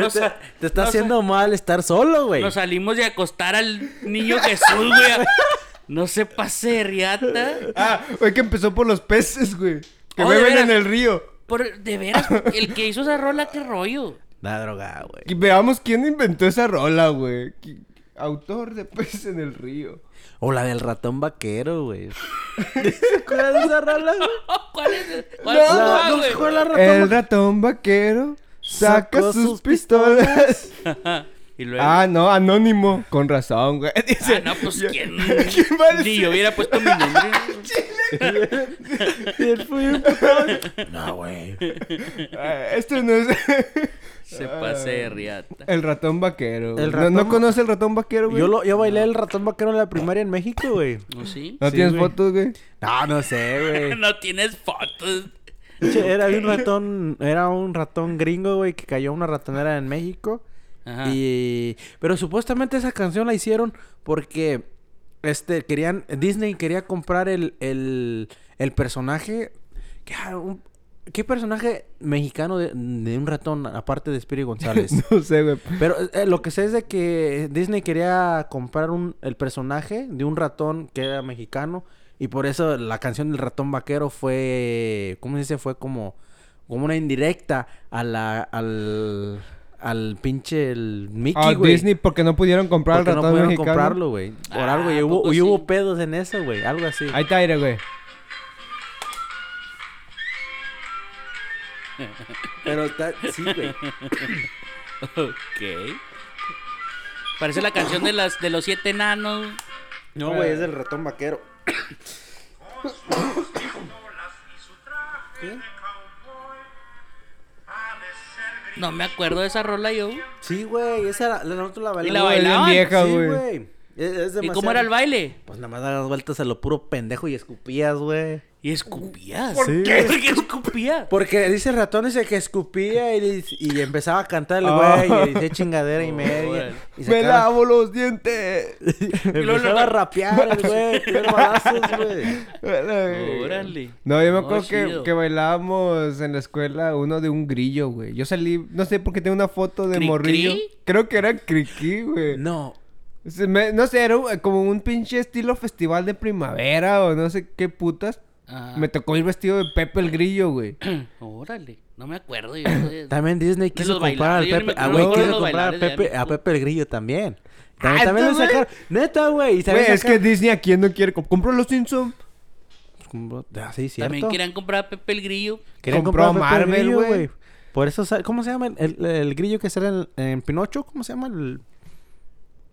nos te, te está nos- haciendo mal estar solo, güey. Nos salimos de acostar al niño Jesús, güey. No se pase de riata. ah, güey, que empezó por los peces, güey. Que Oh, ¿de beben veras? en el río. Por, de veras, el que hizo esa rola, qué rollo. La droga, güey. Y veamos quién inventó esa rola, güey. Autor de peces en el río. O la del ratón vaquero, güey. ¿Se acuerdan de esa rola, güey? ¿Cuál es? ¿Cuál No, es? La- Ah, no, güey? ¿cuál es la ratón El ratón vaquero saca sus sus pistolas. y luego. Ah, no, anónimo. Con razón, güey. Dice, Ah, no, pues yo- quién. ¿Quién va a Ni decir? yo hubiera puesto mi nombre. Y él fue un. No, güey. Ah, Esto no es. Se pase de riata. el ratón vaquero. El ¿No- ratón- ¿No, conoce el ratón vaquero, güey? Yo, lo, yo bailé el ratón vaquero en la primaria en México, güey. ¿No sí? ¿No Sí, tienes güey. fotos, güey? No, no sé, güey. No tienes fotos. Era un ratón, era un ratón gringo, güey, que cayó a una ratonera en México. Ajá. Y pero supuestamente esa canción la hicieron porque este querían Disney quería comprar el el, el personaje ¿qué, ah, un- qué personaje mexicano de, de un ratón aparte de Spirit González? No sé, güey. Pero eh, lo que sé es de que Disney quería comprar un, el personaje de un ratón que era mexicano y por eso la canción del ratón vaquero fue, ¿cómo se dice? Fue como, como una indirecta a la, al, al pinche el Mickey, Ah, güey. Disney porque no pudieron comprar porque el no ratón pudieron mexicano. comprarlo, güey. Por Ah, algo, y ¿a hubo, y hubo sí? pedos en eso, güey. Algo así. Ahí está aire, güey. Pero está, sí, güey. Ok. Parece la canción de las de los siete enanos. No, güey, es del ratón vaquero. No me acuerdo de esa rola yo. Sí, güey, esa era, la nosotros la bailamos. la No, es bien bailaban? vieja, Sí, güey. ¿Y cómo era el baile? Pues nada más das vueltas a lo puro pendejo y escupías, güey. Y escupías. ¿Por Sí. qué? ¿Por qué escupías? Porque dice el ratón ese que escupía y, y empezaba a cantar el Ah. güey y decía chingadera y media. Y ¡Me lavo los dientes! luego empezaba a lo- rapear el güey, tirar balazos, güey. Órale. No, yo me acuerdo que, bailábamos en la escuela uno de un grillo, güey. Yo salí, no sé por qué tengo una foto de ¿Cri-cri? morrillo. Creo que era Criqui, güey. No, me- no sé, era un- como un pinche estilo festival de primavera o no sé qué putas. Ah. Me tocó ir vestido de Pepe el Grillo, güey. Órale. No me acuerdo yo. de- también Disney quiso comprar al Pepe. Ah, güey, quiso comprar a Pepe, a. Pepe el Grillo también. También, Ah, también le ¿tú, güey? sacaron. Neta, güey. Güey, es que Disney a quién no quiere. comp- Compró los Simpsons. Ah, sí, cierto. También querían comprar a Pepe el Grillo. Querían compró comprar a Marvel, güey. Por eso, ¿cómo se llama el, el- el grillo que sale en, en Pinocho? ¿Cómo se llama el...?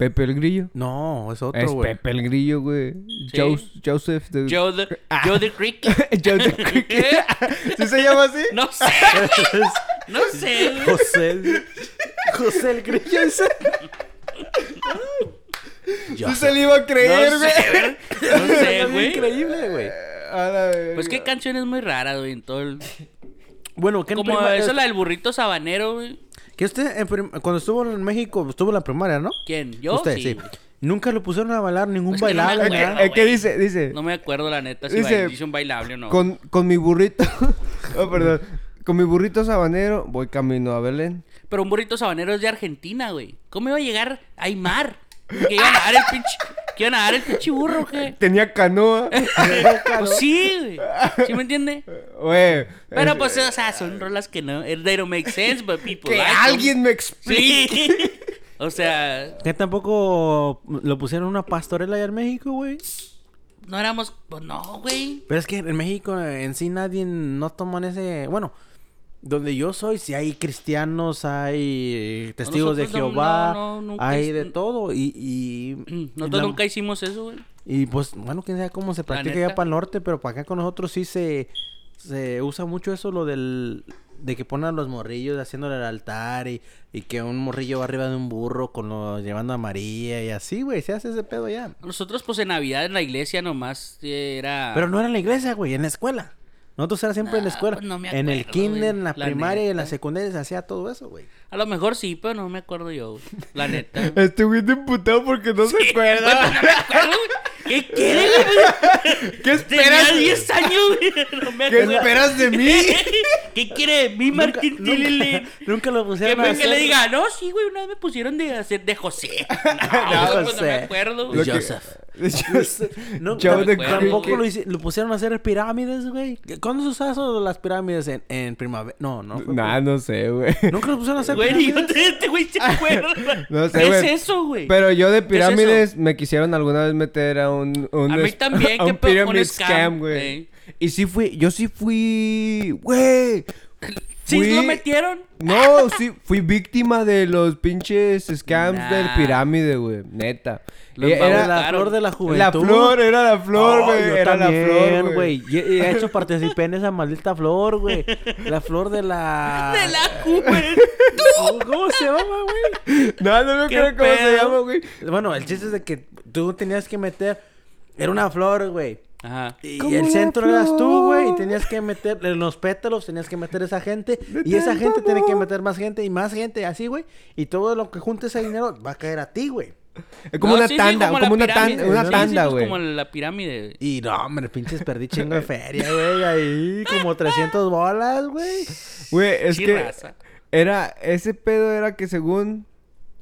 Pepe el Grillo. No, es otro, Es güey. Pepe el Grillo, güey. Jos- Joseph de... Joe the, Ah. Joe the Creek. Joseph Cricket. ¿Sí se llama así? No sé. No sé, güey. José. José el grillo ese. Sí se le iba a creer, No güey. sé, güey. No sé, güey. Increíble, güey. A la verga. Pues qué canciones muy raras, güey, en todo el... Bueno, ¿qué Como prima- eso la del burrito sabanero, güey. Que usted, en prim- cuando estuvo en México, estuvo en la primaria, ¿no? ¿Quién? ¿Yo? usted, sí. Nunca lo pusieron a bailar, ningún Es no me bailable, acuerdo. Eh, ¿Qué dice? Dice... No me acuerdo, la neta, si Dice, bail- un bailable o no. Con, con mi burrito... oh, perdón. Con mi burrito sabanero voy camino a Belén. Pero un burrito sabanero es de Argentina, güey. ¿Cómo iba a llegar a Aymar? Que iban a dar el pinche... Que iban a dar el pinche burro, ¿qué? Tenía canoa. Pues sí, güey. ¿Sí me entiende? Güey. Pero es- pues, o sea, son rolas que no... They don't make sense, but people Que like them. alguien me explique. Sí. O sea, Que tampoco lo pusieron en una pastorela allá en México, güey. no éramos... Pues no, güey. Pero es que en México en sí nadie no toman ese... Bueno, donde yo soy, si hay cristianos, hay testigos de nosotros Jehová, no, hay de todo. Y, y, Nosotros la- nunca hicimos eso, güey. Y pues, bueno, quién sabe cómo se practica allá para el norte, pero para acá con nosotros sí se, se usa mucho eso, lo del... De que ponen a los morrillos haciéndole el altar y, y que un morrillo va arriba de un burro con lo, llevando a María y así, güey, se hace ese pedo ya. Nosotros, pues, en Navidad en la iglesia nomás eh, era... Pero no era en la iglesia, güey, en la escuela. Nosotros era siempre en la Ah, escuela. pues no me en el kinder, en la, La primaria y en la secundaria se hacía todo eso, güey. A lo mejor sí, pero no me acuerdo yo, güey. La neta. Estoy muy imputado porque no se Bueno, acuerda. no me acuerdo, güey. ¿Qué quiere, güey? ¿Qué Tenía esperas? 10 años, güey. No me ¿Qué esperas de mí? ¿Qué quiere de mí, Martín Nunca, Tilili? nunca lo Que, pusieron a me- hacer. que le diga, no, sí, güey, una vez me pusieron de hacer de José. No, No, pues, no me acuerdo, güey. que- Joseph. No, de tampoco lo, hice- lo pusieron a hacer pirámides, güey. ¿Cuándo se de las pirámides en, en primavera? No, no. Nah, no sé, güey. Nunca lo pusieron a hacer Güey, yo este güey se acuerda. No sé, ¿Qué güey. es eso, güey? Pero yo de ¿Qué es pirámides me quisieron alguna vez meter a un... un A mí también, a que un pe- un pyramid scam, güey. ey. Y sí fui... Yo sí fui... Güey. ¿Sí Fui- lo metieron? No, sí, fui víctima de los pinches scams Nah. del pirámide, güey. Neta. Los Y Era la flor de la juventud. la flor, era la flor, güey. era también, la flor, güey. De hecho participé en esa maldita flor, güey. La flor de la... De la juventud. ¿Cómo se llama, güey? No, no me ¿Qué acuerdo cómo se llama, güey. Bueno, el chiste es de que tú tenías que meter... Era una flor, güey. Ajá. Y el centro eras tú, güey, y tenías que meter en los pétalos, tenías que meter esa gente, y esa gente tiene que meter más gente y más gente, así, güey, y todo lo que junte ese dinero va a caer a ti, güey. Es como No, una sí, tanda, como una pirámide. tanda, una Sí, sí, tanda, pues, güey. como la pirámide. Y no, hombre, pinches perdí chingo de feria, güey, ahí como 300 bolas, güey. Güey, es que raza. era ese pedo era que según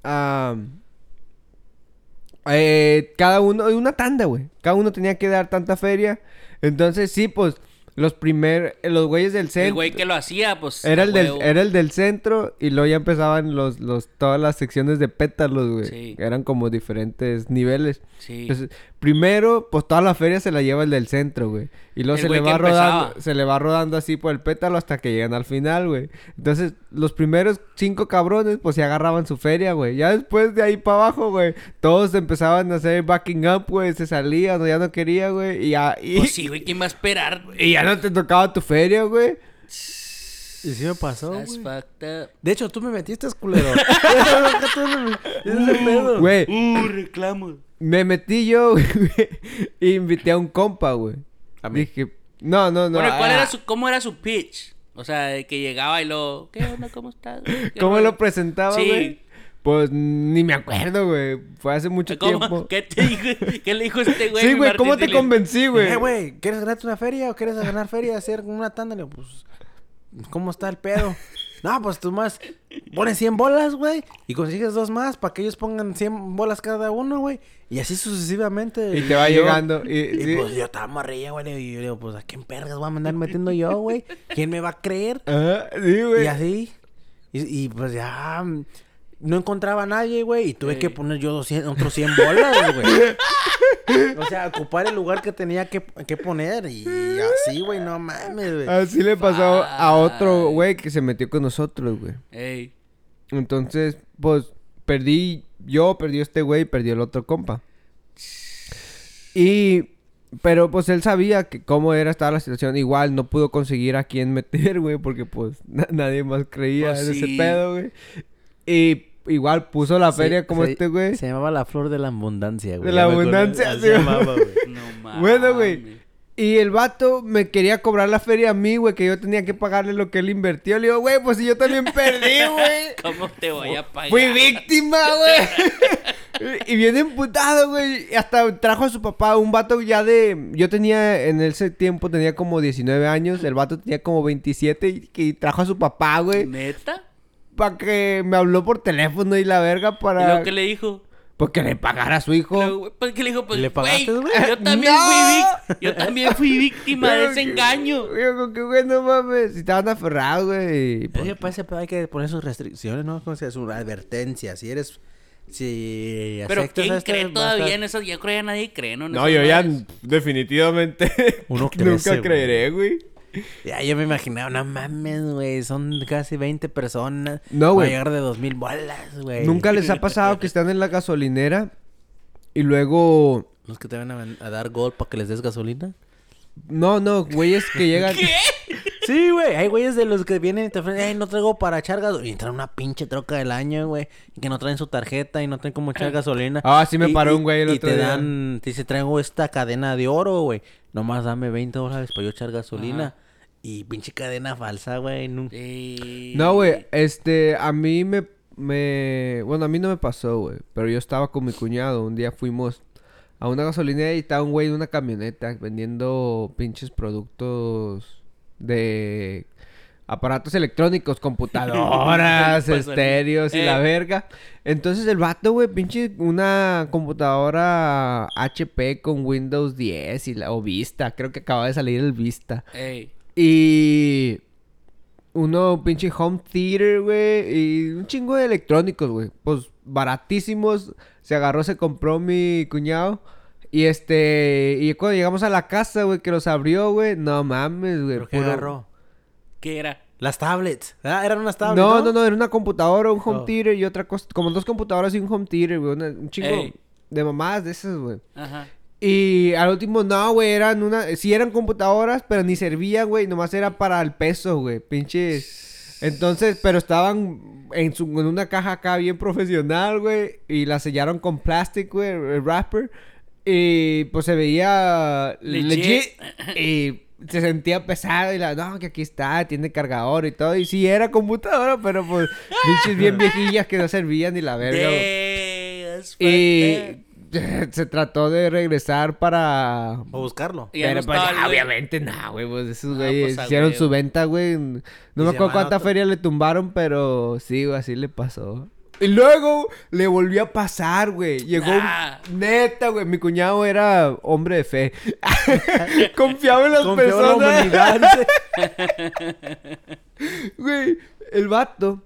am, eh, cada uno una tanda, güey. Cada uno tenía que dar tanta feria. Entonces, sí, pues los primer los güeyes del El centro güey que lo hacía, pues. era el del era el del centro y luego ya empezaban los los todas las secciones de pétalos, güey. Sí. Eran como diferentes niveles. Sí. Entonces, primero, pues toda la feria se la lleva el del centro, güey. Y luego El se le va rodando, empezaba. se le va rodando así por el pétalo hasta que llegan al final, güey. Entonces, los primeros cinco cabrones, pues se agarraban su feria, güey. Ya después de ahí para abajo, güey, todos empezaban a hacer backing up, güey. Se salían ya no quería, güey. Y ya, y, Pues sí, güey, ¿quién va a esperar, güey? y ya no te tocaba tu feria, güey. Y sí me pasó, That's güey. fucked up. De hecho, tú me metiste, culero. Güey, Uh, reclamo. me metí yo, güey. Y invité a un compa, güey. ¿A mí? Dije, no, no, no. bueno, ¿cuál ah, era su, ¿cómo era su pitch? O sea, de que llegaba y lo... ¿Qué onda? ¿Cómo estás? ¿Cómo rollo?" lo presentaba, Sí. güey? Pues ni me acuerdo, güey. Fue hace mucho ¿Cómo? tiempo. ¿Qué te dijo? ¿Qué le dijo este güey? sí, güey, ¿cómo te convencí, güey? Eh, güey, ¿quieres ganarte una feria o quieres ganar feria? Hacer una tanda. Le digo, pues, ¿cómo está el pedo? No, pues tú más pones 100 bolas, güey, y consigues dos más para que ellos pongan 100 bolas cada uno, güey. Y así sucesivamente. Y te va llegando. Y, Y sí. pues yo estaba morrilla, güey. Y yo digo, pues a quién pergas voy a mandar metiendo yo, güey. ¿Quién me va a creer? Ajá, sí, güey. Y así. Y, y, pues ya. No encontraba a nadie, güey. Y tuve Sí. que poner yo 200, otros 100 bolas, güey. o sea, ocupar el lugar que tenía que, que poner. Y así, güey, no mames, güey. Así le pasó a otro güey que se metió con nosotros, güey. Ey. Entonces, pues, perdí yo, perdió este güey, perdió el otro compa. Y... Pero pues él sabía que cómo era estaba la situación. Igual no pudo conseguir a quién meter, güey, porque pues na- nadie más creía Pues en ese pedo, güey. Y igual puso la Se- feria como se- este güey. Se llamaba la flor de la abundancia, güey. De la abundancia, sí, se llamaba, güey. No mames. Bueno, güey. Y el vato me quería cobrar la feria a mí, güey, que yo tenía que pagarle lo que él invirtió. Le digo, güey, pues si yo también perdí, güey. ¿Cómo te voy a pagar? Fui víctima, güey. y bien emputado, güey. Y Hasta trajo a su papá, un vato ya de... Yo tenía, en ese tiempo tenía como 19 años. El vato tenía como 27 y, y trajo a su papá, güey. ¿Neta? Para que me habló por teléfono y la verga ¿Y para... luego qué le dijo? Pues que le pagara a su hijo. Pues, ¿qué le dijo? Pues, ¿Le pagaste, güey, yo también ¡No! fui Yo también fui víctima de ese que- engaño. Como que, güey, no mames. Si estaban aferrados, güey. y, Es pues, que para ese pedo hay que poner sus restricciones, ¿no? Como sea, su advertencia. Si eres... Si Pero ¿quién este, cree todavía estar- en eso? Yo creo que ya nadie cree, ¿no? En No, yo ya definitivamente Uno crece, nunca güey. creeré, güey. Ya, yo me imaginaba, no mames, güey. Son casi 20 personas. No, güey. llegar de 2000 bolas, güey. Nunca les ha pasado que están en la gasolinera y luego... ¿Los que te van a, a dar gol para que les des gasolina? No, no, güeyes que llegan... ¿Qué? Sí, güey. Hay güeyes de los que vienen y te ofrecen, ay, no traigo para echar gasolina. Y traen una pinche troca del año, güey. Y que no traen su tarjeta y no traen cómo echar gasolina. Ah, sí me Y- paró un güey el Y otro te día. dan, te dice, traigo esta cadena de oro, güey. Nomás dame 20 dólares para yo echar gasolina. Ajá. Y pinche cadena falsa, güey. nun- Eh, No, güey, este, a mí me, me, bueno, a mí no me pasó, güey, pero yo estaba con mi cuñado, un día fuimos a una gasolinera y estaba un güey en una camioneta vendiendo pinches productos de aparatos electrónicos, computadoras, Pues, estéreos y la eh. verga. Entonces el vato, güey, pinche una computadora HP con Windows 10 y la, o Vista, creo que acaba de salir el Vista. Ey. Y uno pinche home theater, güey. Y un chingo de electrónicos, güey. Pues baratísimos. Se agarró, se compró mi cuñado. Y este... Y cuando llegamos a la casa, güey, que los abrió, güey. No mames, güey. ¿Pero qué puro- agarró? ¿Qué era? Las tablets. Ah, eran unas tablets. No, No, no, no, era una computadora, un home Oh. theater y otra cosa. Como dos computadoras y un home theater, güey. una- un chingo Ey. de mamadas de esas, güey. Ajá. Y al último, no, güey, eran una... Sí eran computadoras, pero ni servían, güey. Nomás era para el peso, güey. Pinches... Entonces, pero estaban en, su, en una caja acá bien profesional, güey. Y la sellaron con plástico, güey, el wrapper. Y pues se veía legit. Legit. y se sentía pesado. Y la, no, que aquí está, tiene cargador y todo. Y sí era computadora, pero pues pinches bien viejillas que no servían ni la verga, Y se trató de regresar para... O buscarlo. Y Pero pues obviamente no, güey, pues esos Ah, güeyes pues, hicieron su venta, güey. No me acuerdo cuánta otro- feria le tumbaron, pero sí, güey, así le pasó. Y luego le volvió a pasar, güey. Llegó un- Ah. neta, güey, mi cuñado era hombre de fe. Confiaba en las en la personas. humanidad. Güey, el vato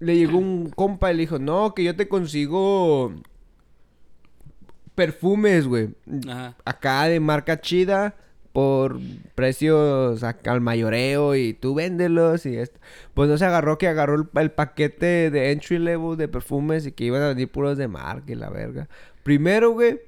le llegó un compa y le dijo, no, que yo te consigo perfumes, güey. Ajá. Acá de marca chida por precios al mayoreo y tú véndelos y esto. Pues no se agarró que agarró el, el paquete de entry level de perfumes y que iban a venir puros de marca y la verga. Primero, güey,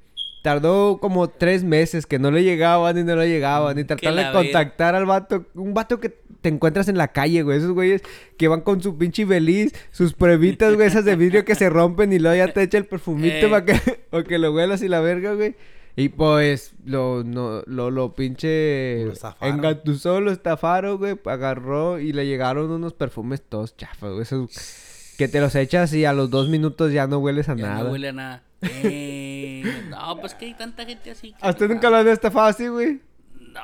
tardó como tres meses que no le llegaban y no le llegaban y tratar de contactar al vato. Un vato que te encuentras en la calle, güey. Esos güeyes que van con su pinche beliz, sus pruebitas, güey, esas de vidrio que se rompen y luego ya te echa el perfumito Eh. para que, pa' que lo huelas y la verga, güey. Y pues lo, no, lo, lo pinche Lo estafaron. engatusó, lo estafaron, güey. Agarró y le llegaron unos perfumes todos chafas, güey. Esos que te los echas y a los dos minutos ya no hueles a Ya nada. no huele a nada. Eh, no, pues que hay tanta gente así. que- ¿A usted nunca lo han estafado así, güey? No,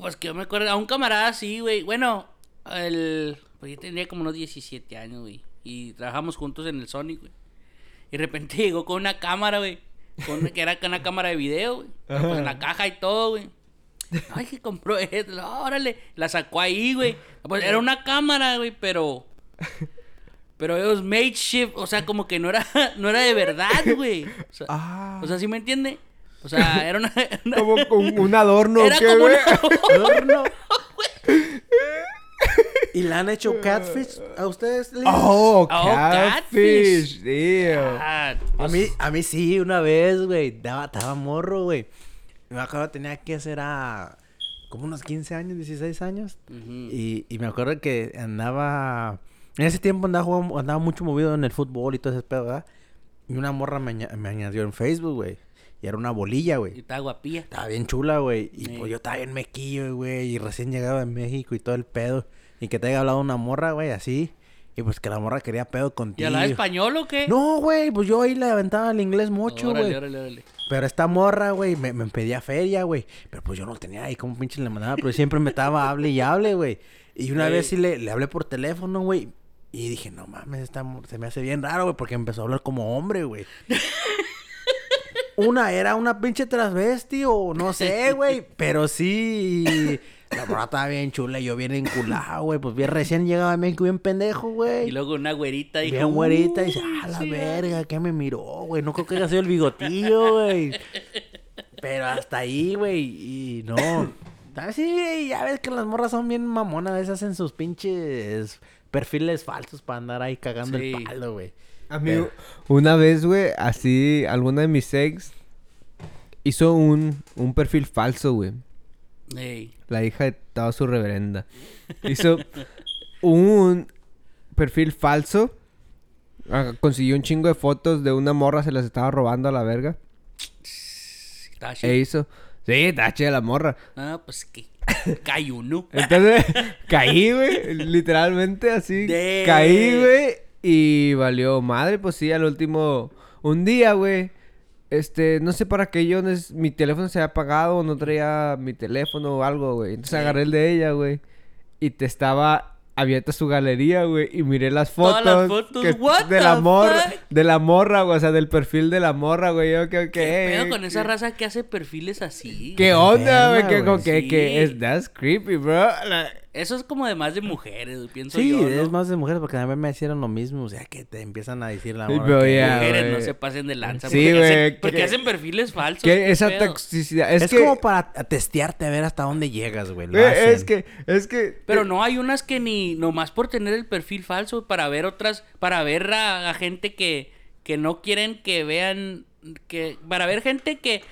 pues que yo me acuerdo. A un camarada sí, güey. Bueno, el. Pues yo tendría como unos 17 años, güey. Y trabajamos juntos en el Sonic, güey. Y de repente llegó con una cámara, güey. Con que era una cámara de video, güey. Pues en la caja y todo, güey. Ay, que compró esto. Órale. La sacó ahí, güey. Pues era una cámara, güey, pero. Pero ellos made shift. O sea, como que no era, no era de verdad, güey. O sea, Ah. o sea, ¿sí me entiende? O sea, era una. una- Como con un adorno, era ¿qué, como güey? una. Horno. ¿Y le han hecho catfish a ustedes? Liz? Oh, Oh, catfish, tío. Ah, A mí, a mí sí, una vez, güey. Estaba, estaba morro, güey. Me acuerdo tenía que ser a como unos 15 años, 16 años. Y, y me acuerdo que andaba... En ese tiempo andaba, jugando- andaba mucho movido en el fútbol y todo ese pedo, ¿verdad? Y una morra me, me añadió en Facebook, güey. Y era una bolilla, Y güey. estaba guapilla. Estaba bien chula, güey. Y Sí. pues yo estaba bien mequillo, güey. Y recién llegado de México y todo el pedo. Y que te haya hablado una morra, güey, así. Y pues que la morra quería pedo ¿Y contigo. hablaba español o qué? No, güey, pues yo ahí le aventaba el inglés mucho, güey. Pero esta morra, güey, me, me pedía feria, güey. Pero pues yo no tenía ahí como pinche le mandaba. Pero siempre me estaba hable y hable, güey. Y una Ey. vez sí le, le hablé por teléfono, güey. Y dije, no mames, esta se me hace bien raro, güey, porque empezó a hablar como hombre, güey. Una era una pinche transvesti o no sé, güey. Pero sí. La morra estaba bien chula y yo bien enculado, güey. Pues bien recién llegaba a México, bien pendejo, güey. Y luego una güerita dijo... Bien güerita y dice, "Uh, ah, la sí, verga, que me miró, güey. No creo que haya sido el bigotillo, güey. Pero hasta ahí, güey. Y no. Sí, ya ves que las morras son bien mamonas. A veces hacen sus pinches perfiles falsos para andar ahí cagando Sí. el palo, güey. A mí, Pero- una vez, güey, así, alguna de mis ex hizo un, un perfil falso, güey. La hija de toda su reverenda. Hizo un perfil falso. Ah, Consiguió un chingo de fotos de una morra, se las estaba robando a la verga. Está E hizo. Sí, está chida la morra. Ah, pues qué. Cae uno. Entonces, caí, güey. Literalmente así. Damn. Caí, güey. Y valió madre, pues sí, al último. Un día, güey. Este, no sé para qué yo. Mi teléfono se había apagado. No traía mi teléfono o algo, güey. Entonces Sí. agarré el de ella, güey. Y te estaba abierta su galería, güey. Y miré las fotos. Todas las fotos, que- what de la the morra. fuck? De la morra, güey. O sea, del perfil de la morra, güey. Yo creo que. ¿Qué pedo eh, con esa que- raza que hace perfiles así? ¿Qué güey? onda, güey? Que, que, que Sí. es. That's creepy, bro. La- Eso es como de más de mujeres, pienso Sí, yo, ¿no? es más de mujeres porque también me hicieron lo mismo. O sea, que te empiezan a decir la Sí, morra pero que- ya, mujeres no se pasen de lanza. Sí, porque güey, hacen- Porque que- hacen perfiles falsos. Que ¿qué esa pedo? toxicidad. Es, Es, que. como para testearte a ver hasta dónde llegas, güey. Eh, es que. Es que. Pero no hay unas que ni nomás por tener el perfil falso para ver otras, para ver a, a gente que, que no quieren que vean, que para ver gente que...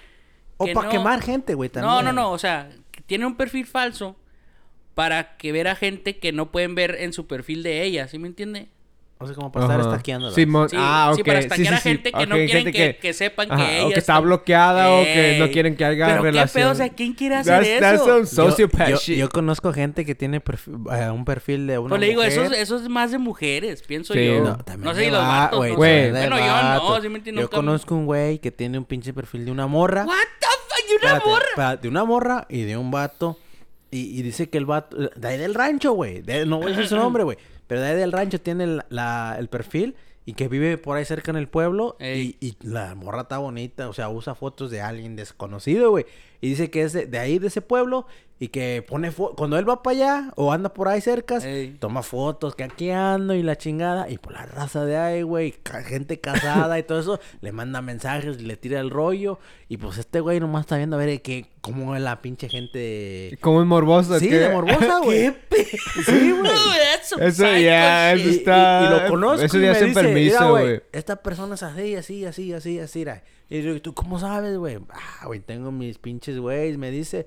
O para no- quemar gente, güey, también. No, no, no, o sea, que tiene un perfil falso para que ver a gente que no pueden ver en su perfil de ella, ¿sí me entiende? O sea, como para estar. Simón, Sí, ah, ok. sí, para sí, sí, a sí. gente que no quieren gente que, que sepan Ajá, que ella O que está bloqueada o que no quieren que haya Pero qué relación. pedo, o sea, ¿quién quiere hacer That's- that's eso? some Yo- sociopath yo, shit. yo conozco gente que tiene perfil- eh, un perfil de una Pues le digo, eso, mujer. eso es más de mujeres, pienso Sí, yo. no, No, sé de si los va- vatos. güey, no de Bueno, yo no, sí me entiendo. Yo nunca- conozco un güey que tiene un pinche perfil de una morra. What the fuck, ¿y una morra? de una morra y de un vato. Y, y dice que el vato. De ahí del rancho, güey. de- No voy a decir su nombre, güey. Pero de ahí del rancho tiene el, la- el perfil. Y que vive por ahí cerca en el pueblo. Y, y la morra está bonita. O sea, usa fotos de alguien desconocido, güey. Y dice que es de, de ahí, de ese pueblo. Y que pone fo- Cuando él va para allá o anda por ahí cerca, toma fotos que aquí ando y la chingada. Y por la raza de ahí, güey. ca- Gente casada y todo eso. Le manda mensajes y le tira el rollo. Y pues este güey nomás está viendo a ver que, cómo es la pinche gente. Como es morboso. Sí, que- de morbosa, güey. Sí, güey. Some Eso ya, eso Y- está- Y, y lo conozco. eso y ya me es dice, "Mira, güey". Esta persona es así, así, así, así, así. ra". Y yo, ¿y tú cómo sabes, güey? Ah, güey, tengo mis pinches güeyes, me dice.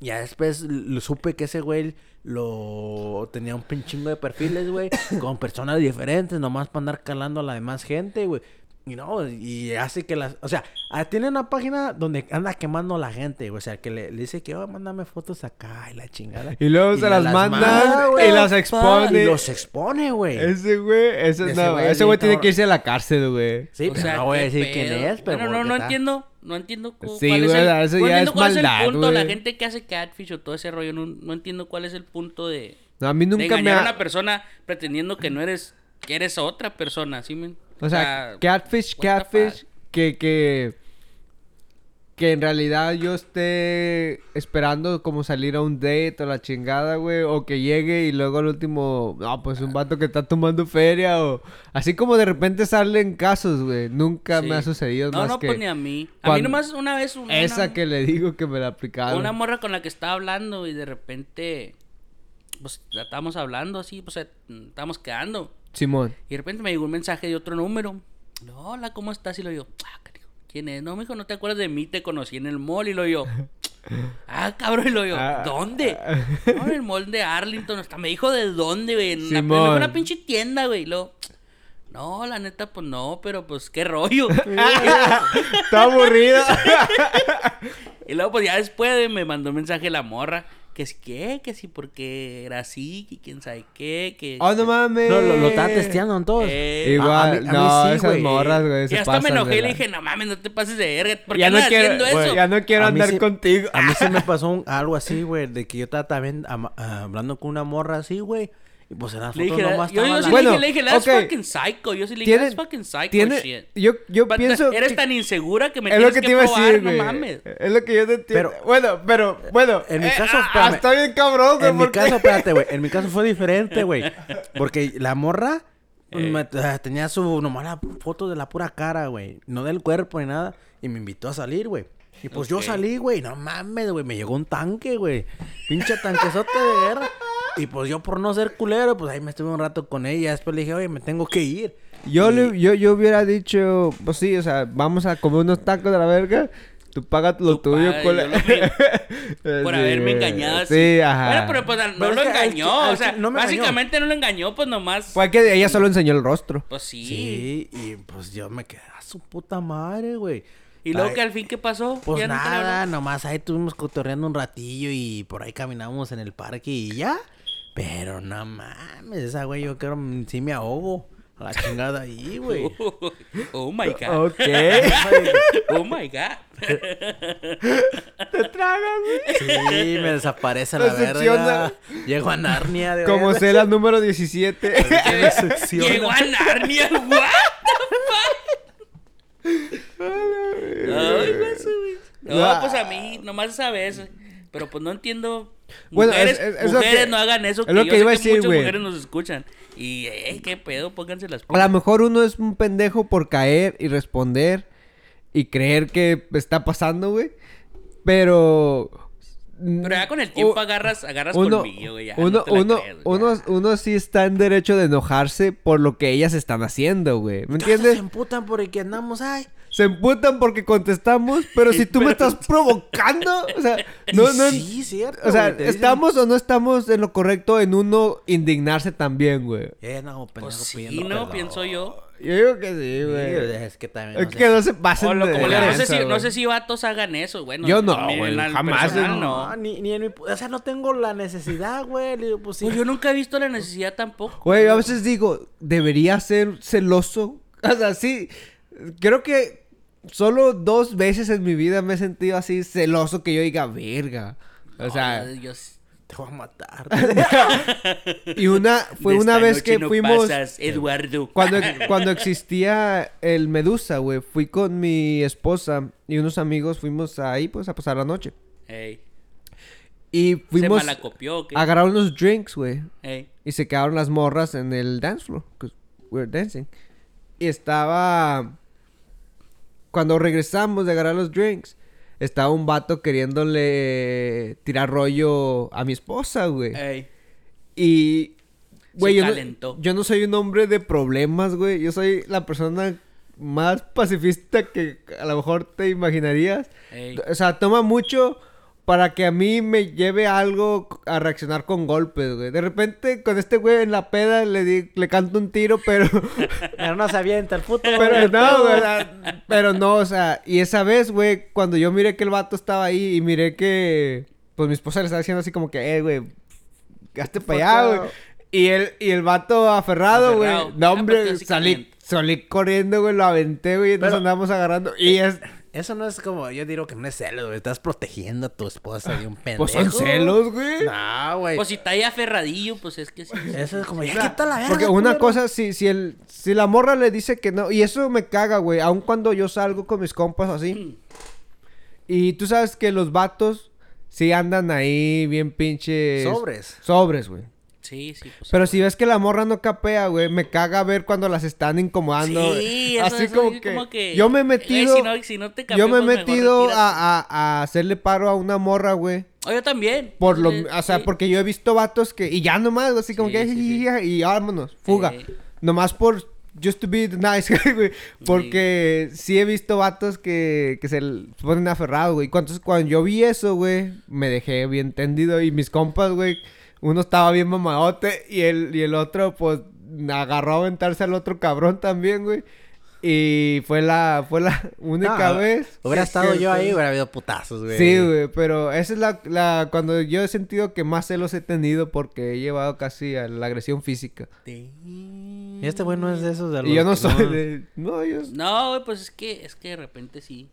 Ya después lo supe que ese güey lo tenía un pinchingo de perfiles, güey, con personas diferentes, nomás para andar calando a la demás gente, güey. Y no, y hace que las, o sea, ah, tiene una página donde anda quemando a la gente, o sea, que le, le dice que, oh, mándame fotos acá y la chingada. Y luego se las manda y las expone. Y los expone, güey. Ese güey, ese, Ese no, güey es ese güey tiene que irse a la cárcel, güey. Sí, O pero sea, no voy a decir quién es, pero no, porque no está- entiendo, no entiendo cu- Sí, cuál es el, eso no ya entiendo es cuál maldad, es el punto, la gente que hace catfish o todo ese rollo, no, no entiendo cuál es el punto de, No, a mí de nunca me engañar a ha... una persona pretendiendo que no eres, que eres otra persona, ¿sí me? O sea, catfish, catfish, que, que... Que en realidad yo esté esperando como salir a un date o la chingada, güey. O que llegue y luego al último... No, pues un vato que está tomando feria o... Así como de repente salen casos, güey. Nunca Sí. me ha sucedido No, más no, que... pues ni a mí. A mí nomás una vez una, Esa que le digo que me la aplicaron. una morra con la que estaba hablando y de repente pues la estábamos hablando así, pues eh, estábamos quedando. Simón. Y de repente me llegó un mensaje de otro número. Hola, ¿cómo estás? Y lo yo, ah, cariño, ¿quién es? No, mijo, no te acuerdas de mí, te conocí en el mall. Y lo yo, ah, cabrón, y lo yo, Ah. ¿dónde? No, en el mall de Arlington. Hasta me dijo de dónde, güey. En Simón. una pinche tienda, güey. Y luego, no, la neta, pues no, pero pues qué rollo. Está aburrido. y luego, pues ya después me mandó un mensaje la morra. Que si qué, que si porque era así, que quién sabe qué, que... oh, no mames. No, lo, lo están testeando en todos. Eh, Igual, A- a mí- a mí no, sí, esas güey. morras, güey, Y se hasta me pasan enojé de y le dije, no mames, no te pases de verga. ¿Por qué Ya no andas quiero, haciendo eso? ya no quiero A mí andar sí- contigo. A mí sí me pasó un- algo así, güey, de que yo estaba también ama- ah, hablando con una morra así, güey. Y pues en las Le fotos dije, nomás yo, yo estaba sí Bueno, le dije, le dije, that's ok. fucking psycho. Yo sí le dije, that's fucking psycho Tiene, shit. yo, yo But pienso Eres que- tan insegura que me es lo tienes que iba a probar, decir, no güey. mames. Es lo que yo te entiendo. Pero- bueno, pero, bueno. En mi eh, caso, ah, espérame. está bien cabrón, güey. En mi caso, espérate, güey. En mi caso fue diferente, güey. Porque la morra Eh. me- ah, tenía su nomás la foto de la pura cara, güey. No del cuerpo ni nada. Y me invitó a salir, güey. Y pues yo salí, güey. No mames, güey. Me llegó un tanque, güey. Pinche tanquezote de guerra. Y pues yo por no ser culero, pues ahí me estuve un rato con ella. Después le dije, oye, me tengo que ir. Yo, Y- le, yo, yo hubiera dicho, pues sí, o sea, vamos a comer unos tacos de la verga. Tú pagas lo Tú tuyo lo mío. Por Sí, haberme güey. engañado así. Sí, ajá. Bueno, pero pues no Pero lo que- engañó. o sea, no me engañó. básicamente no lo engañó, pues nomás. Fue que ella solo enseñó el rostro. Pues sí. Sí, y pues yo me quedé a su puta madre, güey. Y luego Ay. que al fin, ¿qué pasó? Pues Ya nada, nomás ahí estuvimos cotorreando un ratillo y por ahí caminamos en el parque y ya. Pero no mames, esa güey, yo creo mm, sí me ahogo. A la chingada ahí, güey. Oh my god. Ok. Oh my god. Te tragas, güey. Sí, me desaparece la Decepciona. verga. Llego a Narnia. De Como veras. Cela número 17. Me succiona. Llegó a Narnia, what the fuck. Ay. No, Ah. pues a mí, nomás esa vez. Pero pues no entiendo. Bueno, Mujeres, es- es- es lo mujeres que- no hagan eso. es Que lo yo que sé iba a que decir, muchas güey. mujeres nos escuchan. Y, eh, qué pedo, pónganse las A lo mejor uno es un pendejo por caer y responder y creer que está pasando, güey. Pero. Pero ya con el tiempo u- agarras, agarras uno, colmillo, güey. uno, no te uno, crees, uno, uno sí está en derecho de enojarse por lo que ellas están haciendo, güey. ¿Me entiendes? Se emputan porque andamos, ay. Se emputan porque contestamos, pero si tú me estás provocando, o sea, no, no, Sí, cierto. o sea, güey, te dicen- estamos o no estamos en lo correcto en uno indignarse también, güey. Eh, no, pendejo, Pues sí, pidiendo no, perdón. pienso yo. Yo digo que sí, Sí, güey. Es que también. Es no sé. que no se pasen O lo- de como le- no, sé si, no sé si vatos hagan eso, bueno. Yo no, güey, jamás, personal, no. No, ni, ni en mi... pu- O sea, no tengo la necesidad, güey. Pues sí. Pues yo nunca he visto la necesidad tampoco. Güey, a veces digo, debería ser celoso. O sea, sí, creo que solo dos veces en mi vida me he sentido así celoso que yo diga, verga. O sea, Dios. Te voy a matar. y una, fue una vez que no fuimos... pasas, Eduardo. Cuando, cuando existía el Medusa, güey, fui con mi esposa y unos amigos, fuimos ahí, pues, a pasar la noche. Ey, Y ¿Se fuimos malacopió o qué? a agarrar unos drinks, güey. Ey. Y se quedaron las morras en el dance floor. 'cause we were dancing. Y estaba. Cuando regresamos de agarrar los drinks, estaba un vato queriéndole tirar rollo a mi esposa, güey. Ey. Y. Güey, yo, no, yo no soy un hombre de problemas, güey. Yo soy la persona más pacifista que a lo mejor te imaginarías. Ey. O sea, toma mucho para que a mí me lleve algo a reaccionar con golpes, güey. De repente, con este güey en la peda le, di- le canto un tiro, pero... Pero no se avienta el puto. pero el no, pedo. güey. Pero no, o sea... Y esa vez, güey, cuando yo miré que el vato estaba ahí y miré que... Pues mi esposa le estaba diciendo así como que, eh, güey... Hazte para allá, güey. Y el, y el vato aferrado, güey. No, hombre, salí, salí corriendo, güey. Lo aventé, güey. Y nos andamos agarrando. Y es... Eso no es como, yo digo que no es celos, güey. Estás protegiendo a tu esposa de un pendejo. Pues son celos, güey. No, güey. Pues si está ahí aferradillo, pues es que sí. Eso es como, ya quita la verga. Porque una culero. cosa, si, si, el, si la morra le dice que no, y eso me caga, güey, aun cuando yo salgo con mis compas así. Y tú sabes que los vatos sí andan ahí bien pinches. Sobres. Sobres, güey. Sí, sí. Pues, Pero si ves que la morra no capea, güey, me caga ver cuando las están incomodando. Sí, eso- así eso como, que como que, Yo me he güey, metido. si no- si no te yo me he capeo, pues metido a, a- a hacerle paro a una morra, güey. Oh, yo también. Por lo, o sea, sí. porque yo he visto vatos que, y ya nomás, así como Sí, que, sí, y vámonos, fuga. Nomás por, just to be the nice guy, güey. Porque sí. he visto vatos que, que se ponen aferrados, güey. Entonces, cuando yo vi eso, güey, me dejé bien tendido. Y mis compas, güey, uno estaba bien mamadote y el, y el otro, pues, agarró a aventarse al otro cabrón también, güey. Y fue la, fue la única No, vez. Hubiera que- estado yo ahí, hubiera habido putazos, güey. Sí, güey, pero esa es la, la... Cuando yo he sentido que más celos he tenido porque he llevado casi a la agresión física. Y este güey no es de esos de los Y yo no soy de... No, yo... No, güey, pues es que, es que de repente sí.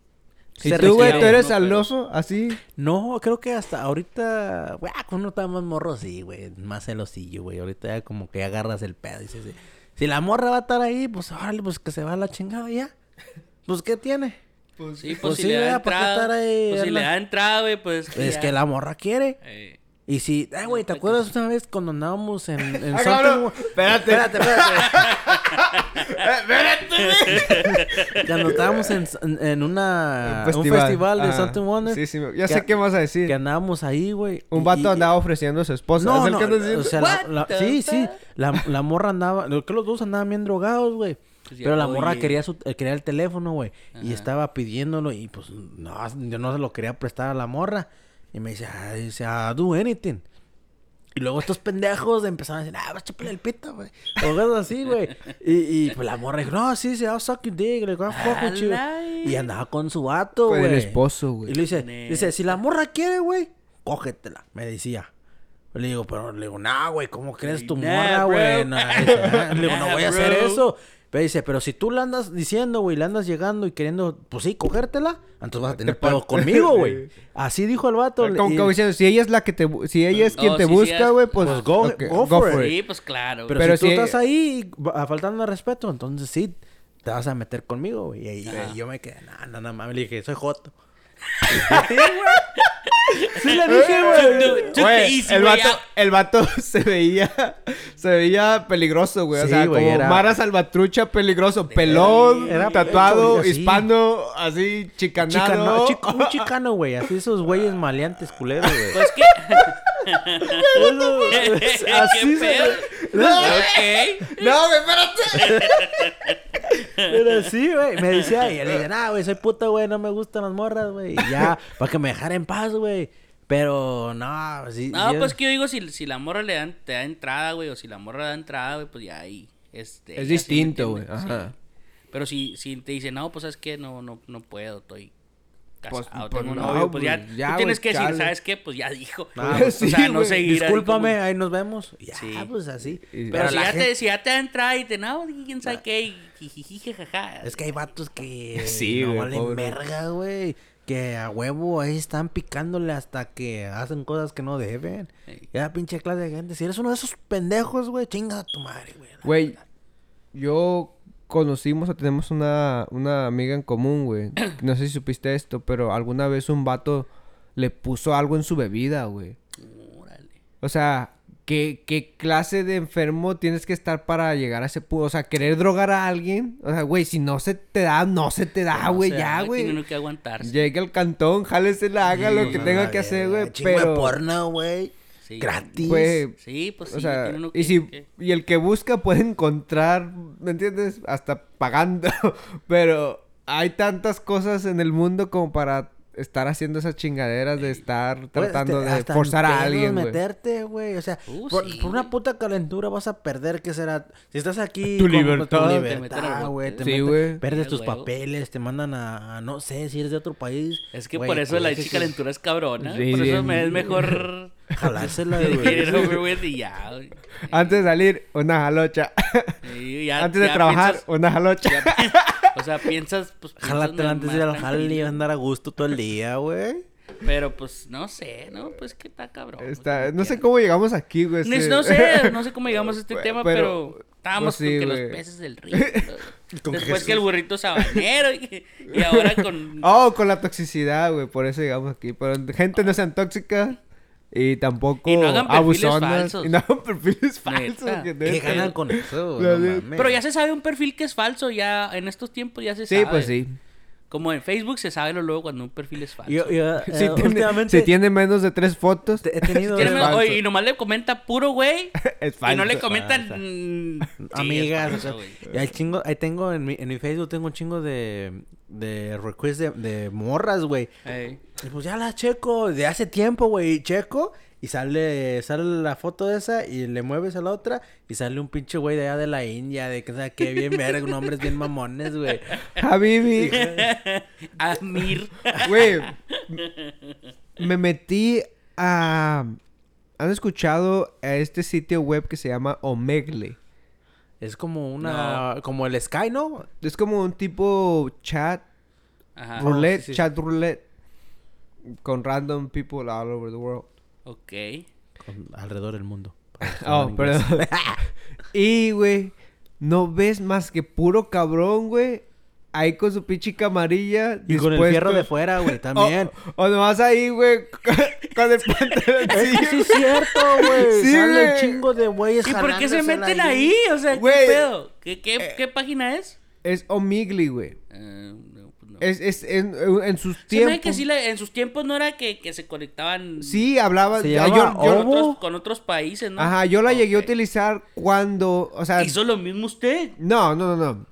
¿Y tú, güey, tú eres ¿no? Pero- celoso? ¿Así? No, creo que hasta ahorita, güey, ah, cuando uno estaba más morro, sí, güey, más celosillo, güey. Ahorita ya como que agarras el pedo y dices, sí, si la morra va a estar ahí, pues órale, pues que se va a la chingada ya. Pues, ¿qué tiene? Sí, pues, Pues si sí, le da ¿verdad? ¿Para qué estar entrada. ahí, Pues si le da entrada, güey, pues. Es ya. que la morra quiere. Eh, Y si, ay, güey, ¿te acuerdas una vez cuando andábamos en, en Ah, Something- cabrón, espérate. Espérate, espérate. Cuando estábamos en, en- una, un festival, de. Something Wonder. Sí, sí, ya que- sé qué vas a decir. Que andábamos ahí, güey. Un y- vato y- andaba ofreciendo a su esposa. No, ¿Es el no, o sea, la- la- sí, sí. La, la morra andaba, lo que los dos andaban bien drogados, güey. Pues Pero la morra quería su, eh, quería el teléfono, güey. Y estaba pidiéndolo y pues no, yo no se lo quería prestar a la morra. Y me dice, ah, dice, ah, do anything. Y luego estos pendejos empezaron a decir, ah, vas a chuparle el pito, güey. O cosas así, güey. Y, y pues la morra dijo, no, sí, sí, I'll suck your dick. Le digo, "Ah, fuck with you". Ala, Y andaba con su vato, Con güey. el esposo, Y güey. le dice, Neta. dice, si la morra quiere, güey, cógetela, me decía. Le digo, pero le digo, nah, güey, ¿cómo crees tu Nah, morra, güey? Nah, dice, "Ah". Le digo, no Nah, voy a hacer eso. Pero dice, pero si tú la andas diciendo, güey, la andas llegando y queriendo, pues sí, cogértela, entonces vas a tener pedo conmigo, güey. Así dijo el vato. Como, y- como diciendo, si ella es la que te... Si ella es quien te busca, güey, pues... Pues go- for it. Sí, pues claro. pero, pero si tú estás ahí faltando al respeto, entonces sí, te vas a meter conmigo, güey. Y, y- Ajá. y yo me quedé, no, no, no, mames, le dije, soy joto. sí, le dije, güey. The Güey, el, out. el vato se veía se veía peligroso, güey. o sea, como era- Mara Salvatrucha peligroso. Pelón, Era tatuado, pecho, así. hispano, así, chicanado. Chicano, chico- un chicano, güey. Así esos güeyes maleantes culeros, güey. Pues que. Así ¿Qué se. No, güey, espérate. Pero sí, güey. Me decía, y él le dice, nah, güey, soy puta, güey, no me gustan las morras, güey. Y ya, para que me dejara en paz, güey. Pero, no, sí. No, sí, pues que yo digo, si, si la morra le dan, te da entrada, güey, o si la morra da entrada, güey, pues ya ahí. Este, Es ella sí, ¿me distinto, güey. Ajá. Sí. Pero si, si te dice, no, pues es que no, no, no puedo, estoy Pues- casado, pues tengo no, novio, pues ya, ya, tú tienes que decir, chale. ¿sabes qué? Pues ya dijo. Ah, o pues sí, sea, no seguir Discúlpame, como- ahí nos vemos. Ya, Sí. pues así. Y- Pero, si, ya gente- te, si ya te da entrada y te, no, quién sabe qué, y jajaja. Es que hay vatos que Sí, no güey, valen pobre. verga, güey. Que a huevo ahí están picándole hasta que hacen cosas que no deben. Ya pinche clase de gente. Si eres uno de esos pendejos, güey, chinga a tu madre, güey. Güey, yo conocimos o tenemos una, una amiga en común, güey. No sé si supiste esto, pero alguna vez un vato le puso algo en su bebida, güey. Órale. O sea, ¿qué, ¿qué clase de enfermo tienes que estar para llegar a ese punto? O sea, querer drogar a alguien. O sea, güey, si no se te da, no se te da, güey, ya, Tiene güey. uno que aguantarse. Llegue al cantón, jálesela, haga lo que no, tenga que hacer, güey. chingo de Pero, porno, güey. Sí. Gratis. Sí, pues sí. o sea, tiene uno y que- si que- y el que busca puede encontrar, ¿me entiendes? Hasta pagando, pero hay tantas cosas en el mundo como para estar haciendo esas chingaderas de estar Pues, tratando este, de hasta forzar a alguien, meterte, güey. O sea, Uh, por, sí, por una puta calentura vas a perder, ¿qué será? Si estás aquí... Tu con- libertad. Al libertad, güey. Sí, güey. Pierdes Sí, tus huevo. papeles, te mandan a, a No sé, si eres de otro país. Es que por eso la chica calentura es cabrona. Sí, por eso me es mejor Jalársela, güey. ya. Antes de salir, una jalocha. Sí, ya- Antes de ya trabajar, piensas- una jalocha. ya- o sea, piensas, pues. Jálatela antes de ir al jale y andar a gusto todo el día, güey. Pero pues no sé, ¿no? Pues que está cabrón. Está- como no sé cómo llegamos aquí, güey. No sé, no sé cómo llegamos a este Pero- tema, pero- pero, estábamos pues sí, con que los peces del río. Con Después Jesús. que el burrito sabanero y, y ahora con... Oh, con la toxicidad, güey. Por eso llegamos aquí. Pero gente no sean tóxicas. Y tampoco Y no hagan perfiles abusonas. falsos. Y no hagan perfiles falsos. Neta. que ¿Qué neta. ganan con eso? No. Pero ya se sabe un perfil que es falso, ya en estos tiempos ya se Sí, sabe. pues sí. Como en Facebook se sabe lo luego cuando un perfil es falso. Yo, yo, Si, eh, tiene, últimamente si tiene menos de tres fotos, he tenido... Es menos- falso. oye, y nomás le comenta puro güey. es y falso. no le comentan falsa. mm, sí, amigas. falso, o sea, güey. y hay chingo, ahí tengo en mi, en mi Facebook tengo un chingo de, de requests de, de morras, güey. Ey. Y pues ya la checo de hace tiempo, güey. y Checo y sale, sale la foto de esa y le mueves a la otra y sale un pinche güey de allá de la India, de que sea que bien verga, nombres bien mamones, güey. Habibi. Amir. Güey. Me metí a... ¿Han escuchado a este sitio web que se llama Omegle? Es como una, como el Sky, ¿no? Es como un tipo chat Ajá. roulette, sí, sí. chat roulette con random people all over the world. Ok. Con- alrededor del mundo. Oh, perdón. y, güey, no ves más que puro cabrón, güey. Ahí con su pinche camarilla. Y con el fierro de fuera, güey, también. O, o nomás ahí, güey, con el pantalón. Que sí es cierto, güey. Sí, Sale güey. un chingo de güeyes ¿Y por qué se meten ahí? O sea, ¿qué pedo? ¿Qué, qué, Eh. qué página es? Es Omigli, güey. No. Es, es en, en sus Se tiempos. que sí, en sus tiempos no era que, que se conectaban Sí, hablaba. Se ya, llama yo, yo- con, otros, con otros países, ¿no? ajá, yo la llegué a utilizar cuando. O sea. ¿Hizo lo mismo usted? No, no, no, no.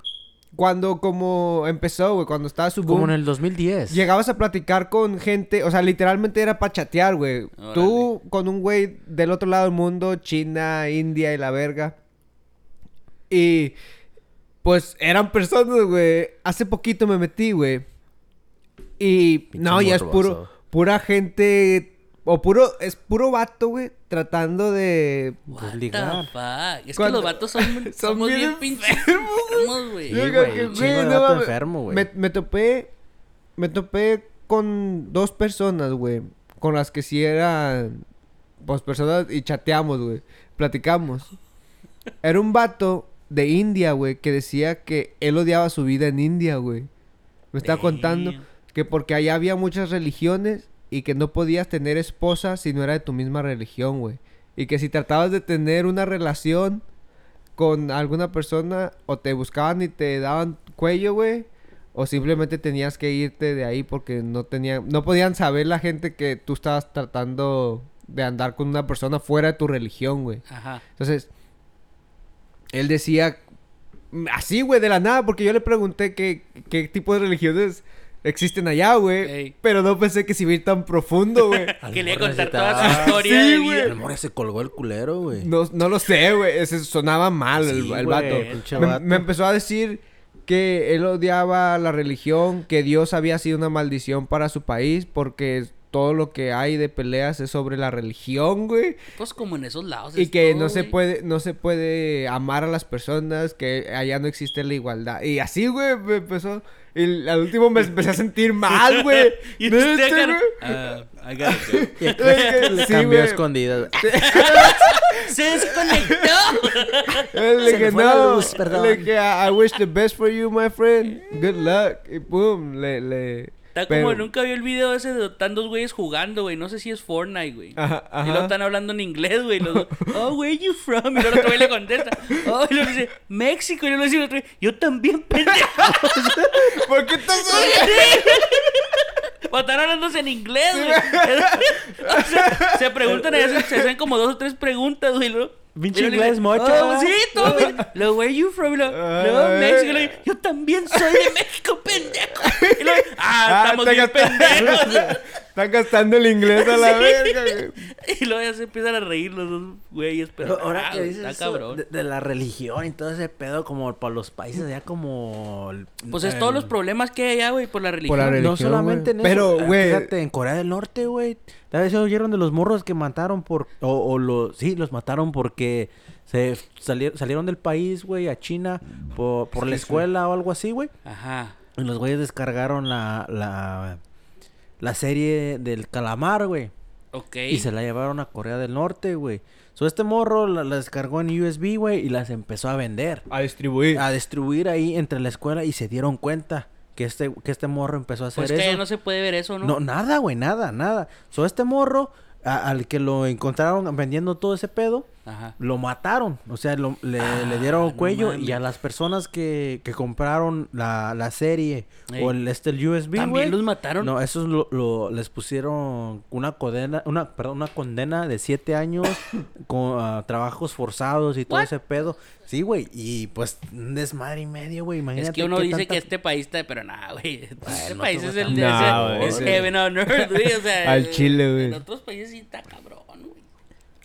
cuando como empezó, güey, cuando estaba su boom, Como en el 2010. llegabas a platicar con gente, o sea, literalmente era para chatear, güey. Órale. Tú con un güey del otro lado del mundo, China, India y la verga. Y pues eran personas, güey. Hace poquito me metí, güey. Y Pinche no, ya es puro pura gente o puro es puro vato, güey, tratando de What Pues the ligar. fuck? Es Cuando- que los vatos son, Son somos bien bien pinches enfermos, güey. Sí, Yo güey, creo que, un chingo de no vato mames. enfermo, güey. Me, me topé. Me topé con dos personas, güey. Con las que sí eran. Pues personas y chateamos, güey. Platicamos. Era un vato de India, güey, que decía que él odiaba su vida en India, güey. Me estaba contando que porque allá había muchas religiones y que no podías tener esposa si no era de tu misma religión, güey. Y que si tratabas de tener una relación con alguna persona o te buscaban y te daban cuello, güey, o simplemente tenías que irte de ahí porque no tenían no podían saber la gente que tú estabas tratando de andar con una persona fuera de tu religión, güey. Ajá. Entonces, él decía así, güey, de la nada, porque yo le pregunté qué, qué tipo de religiones existen allá, güey. Ey. Pero no pensé que se iba a ir tan profundo, güey. Que le iba a contar toda su historia Sí, de güey. vida. El se colgó el culero, güey. No, no lo sé, güey. Ese sonaba mal el, Sí, el vato. Me, vato. me empezó a decir que él odiaba la religión, que Dios había sido una maldición para su país porque todo lo que hay de peleas es sobre la religión, güey. Pues como en esos lados. Y es que todo, no se puede, no se puede amar a las personas, que allá no existe la igualdad. Y así, güey, me empezó. Y al último me empecé a sentir mal, güey. Y güey. ah, I gotta go. Y Es que le sí, cambió escondidas. Se desconectó. Le dije, no. luz. Le dije, I I wish the best for you, my friend. Good luck. Y pum, le, le. Está pero- como nunca vi el video ese de están dos güeyes jugando, güey. No sé si es Fortnite, güey. Ajá, Y ajá. están hablando en inglés, güey. Los dos, oh, where you from? Y luego el otro güey le contesta, oh, y luego dice, México. Y luego dice el otro, yo también, pendejo. ¿Por qué estás O están hablándose en inglés, güey. O sea, se preguntan, se hacen como dos o tres preguntas, güey. luego- Pinche inglés mocho, Oh, sí, todo bien. Luego, where you from? Y luego, luego, Ay. México. Luego, yo también soy de México, pendejo. Y luego, ah, estamos está bien pendejos. Están gastando el inglés a la Sí. verga, güey. Y luego ya se empiezan a reír los dos güeyes, pero ahora ah, que dices está eso cabrón. de, de la religión y todo ese pedo como para los países allá como... Pues es el- todos los problemas que hay allá, güey, por la religión. Por la religión. No solamente en güey. eso. Pero, eh, güey. Fíjate, en Corea del Norte, güey. ¿La vez oyeron de los morros que mataron por... O, o los... Sí, los mataron porque se salieron, salieron del país, güey, a China por, por la escuela o algo así, güey. Ajá. Y los güeyes descargaron la... La, la serie del calamar, güey. Ok. Y se la llevaron a Corea del Norte, güey. So, este morro la, la descargó en USB, güey, y las empezó a vender. A distribuir. A distribuir ahí entre la escuela y se dieron cuenta que este, que este morro empezó a hacer Pues que eso. ya no se puede ver eso, ¿no? No, nada, güey, nada, nada. So, este morro, a- al que lo encontraron vendiendo todo ese pedo, Ajá. lo mataron. O sea, lo- le, Ah, le dieron no cuello y a las personas que, que compraron la, la serie Ey. o el, este, el USB, ¿También güey. los mataron? No, esos lo, lo- les pusieron una condena, una, perdón, una condena de siete años con ah, trabajos forzados y todo What? ese pedo. Sí, güey, y pues un desmadre y medio, güey, imagínate. Es que uno qué dice tanta- que este país está... Pero nada, güey. Este no país es el... No, es, es heaven on earth, güey. O sea... Al chile, güey. En otros países sí está cabrón.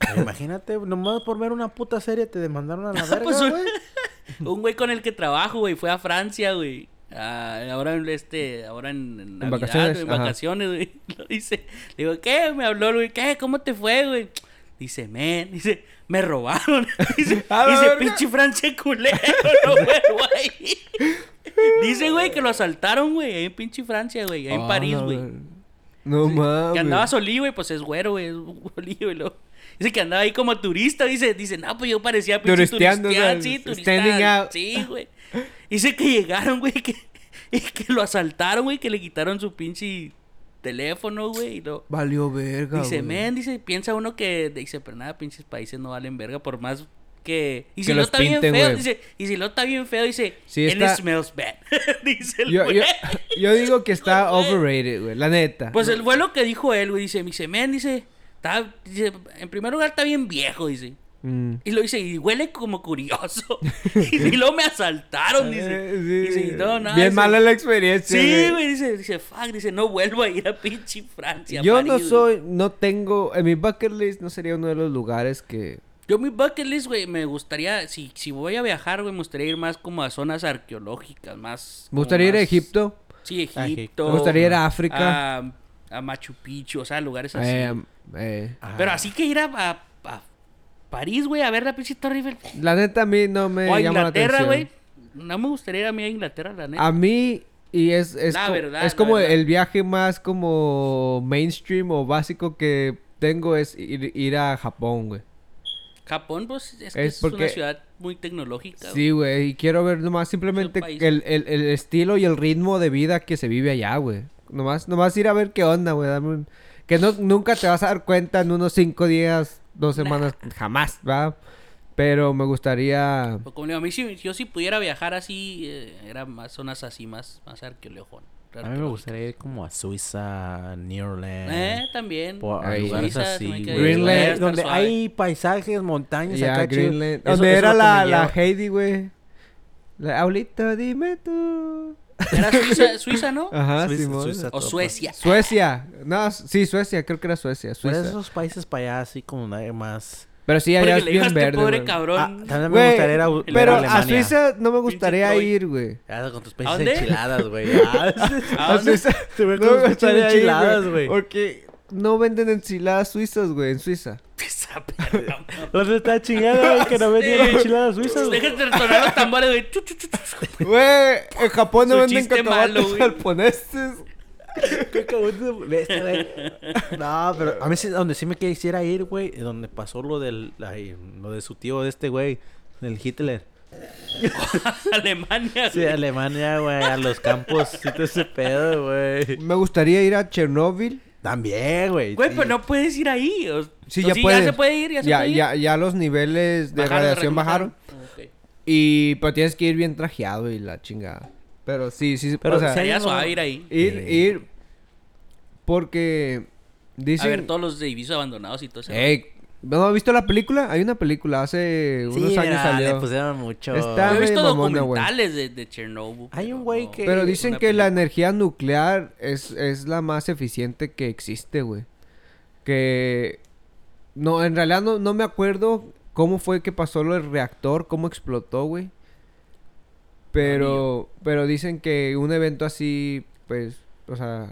Imagínate, nomás por ver una puta serie te demandaron a la verga, Pues un- güey. Un güey con el que trabajo, güey, fue a Francia, güey. Ah, ahora en este, ahora en, en Navidad, vacaciones, en vacaciones, güey. Lo dice, le digo, ¿qué? Me habló, güey, ¿qué? ¿Cómo te fue, güey? Dice, men, dice, me robaron. dice, pinche Francia culero, no, güey. Dice, güey, que lo asaltaron, güey, ahí en pinche Francia, güey, ahí en Ah, París, güey. verga. No mames. Que andaba solí, güey, pues es güero, güey, es solí, güey. luego- Dice que andaba ahí como turista, dice, dice, no, pues yo parecía pinche Turisteando, turistear, o sea, sí, turista, sí, güey. Dice que llegaron, güey, que, y que lo asaltaron, güey, que le quitaron su pinche teléfono, güey, y lo... Valió verga. Dice, güey. men, dice, piensa uno que, dice, pero nada, pinches países no valen verga por más que... Y Que si no los está bien feo, dice, y si no está bien feo, dice, Sí, and está- it smells bad, dice el Yo, güey. yo, yo digo que está overrated, güey. La neta. Pues el vuelo que dijo él, güey, dice, me dice, men, dice, está, dice, en primer lugar está bien viejo, dice. Mm. Y lo dice, y huele como curioso. y luego me asaltaron, dice. Eh, sí. Dice, no, no, Bien dice- mala la experiencia. Sí, güey, dice, dice, fuck, dice, no vuelvo a ir a pinche Francia. Yo París, no güey". soy, no tengo, en mi bucket list no sería uno de los lugares que... Yo mi bucket list, güey, me gustaría, si, si voy a viajar, güey, me gustaría ir más como a zonas arqueológicas, más... Me gustaría ir a Egipto. Sí, Egipto. Egipto. Me gustaría ir a África. A, a Machu Picchu, o sea, lugares así. Eh, eh. Pero así que ir a, a- a París, güey, a ver la pinche Torre Eiffel. La neta a mí no me o a llama la Inglaterra, atención. güey. No me gustaría ir a mí a Inglaterra, la neta. A mí, y es, es, La co- verdad, es la como verdad. el viaje más como mainstream o básico que tengo es ir, ir a Japón, güey. Japón, pues, es, que Es una ciudad muy tecnológica. Sí, güey, y quiero ver nomás simplemente el, el, el estilo y el ritmo de vida que se vive allá, güey. Nomás, nomás ir a ver qué onda, güey. dame un- Que no, nunca te vas a dar cuenta en unos cinco días, dos semanas, jamás, ¿va? Pero me gustaría... Como digo, a mí si yo si pudiera viajar así, eh, era más zonas así, más, más arqueológicas. A mí me gustaría ir como a Suiza, New Orleans. Eh, también. por- a lugares Suiza, así, Greenland, donde suave. hay paisajes, montañas Ya, acá. Greenland. Donde era la, la. Heidi, güey. La Aulita, dime tú. Era Suiza, Suiza, ¿no? Ajá, Suiza. Suiza. O Suecia. Suecia. No, sí, Suecia, creo que era Suecia. Pero Suiza. esos países para allá así como nada más. Pero sí, allá Porque es bien este verde. pobre güey. Ah, cabrón. también me Güey, gustaría ir a, pero a. Suiza no me gustaría ir, güey. Ya con tus ¿A pinches enchiladas, güey. ¿A A dónde? Suiza no me gustaría pinches ir, enchiladas, güey. Porque no venden enchiladas suizas, güey, en Suiza. Esa perra, mamá. ¿Dónde está chingada, güey? Que no vendían Sí. enchiladas suizas, güey. Déjate de sonar los tambores, güey. Güey, en Japón no venden cacahuates este, güey. No, pero a mí sí, donde sí me quisiera ir, güey, donde pasó lo del lo de su tío de este güey, del Hitler. Alemania, Sí, güey. Alemania, güey, a los campos, sí, todo ese pedo, güey. Me gustaría ir a Chernóbil. También, güey. Güey, sí. pero no puedes ir ahí. o- Sí, o ya puedes. se puede ir, ya se ya, puede ir. ya, ya los niveles de Bajaron, radiación bajaron. Ok. Y pero tienes que ir bien trajeado y la chingada. Pero sí, sí, Pero o sea, Sería suave ir ahí. ir, Sí. ir porque A dicen ver todos los edificios abandonados y todo eso. Ey, ¿no has visto la película? Hay una película hace Sí, unos años mira, salió. le pusieron mucho. Está Yo he visto mamona, documentales de, de Chernobyl. Hay un güey que- Pero dicen que la energía nuclear es, es la más eficiente que existe, güey. Que... No, en realidad no, no me acuerdo cómo fue que pasó lo del reactor, cómo explotó, güey. Pero, pero dicen que un evento así, pues, o sea,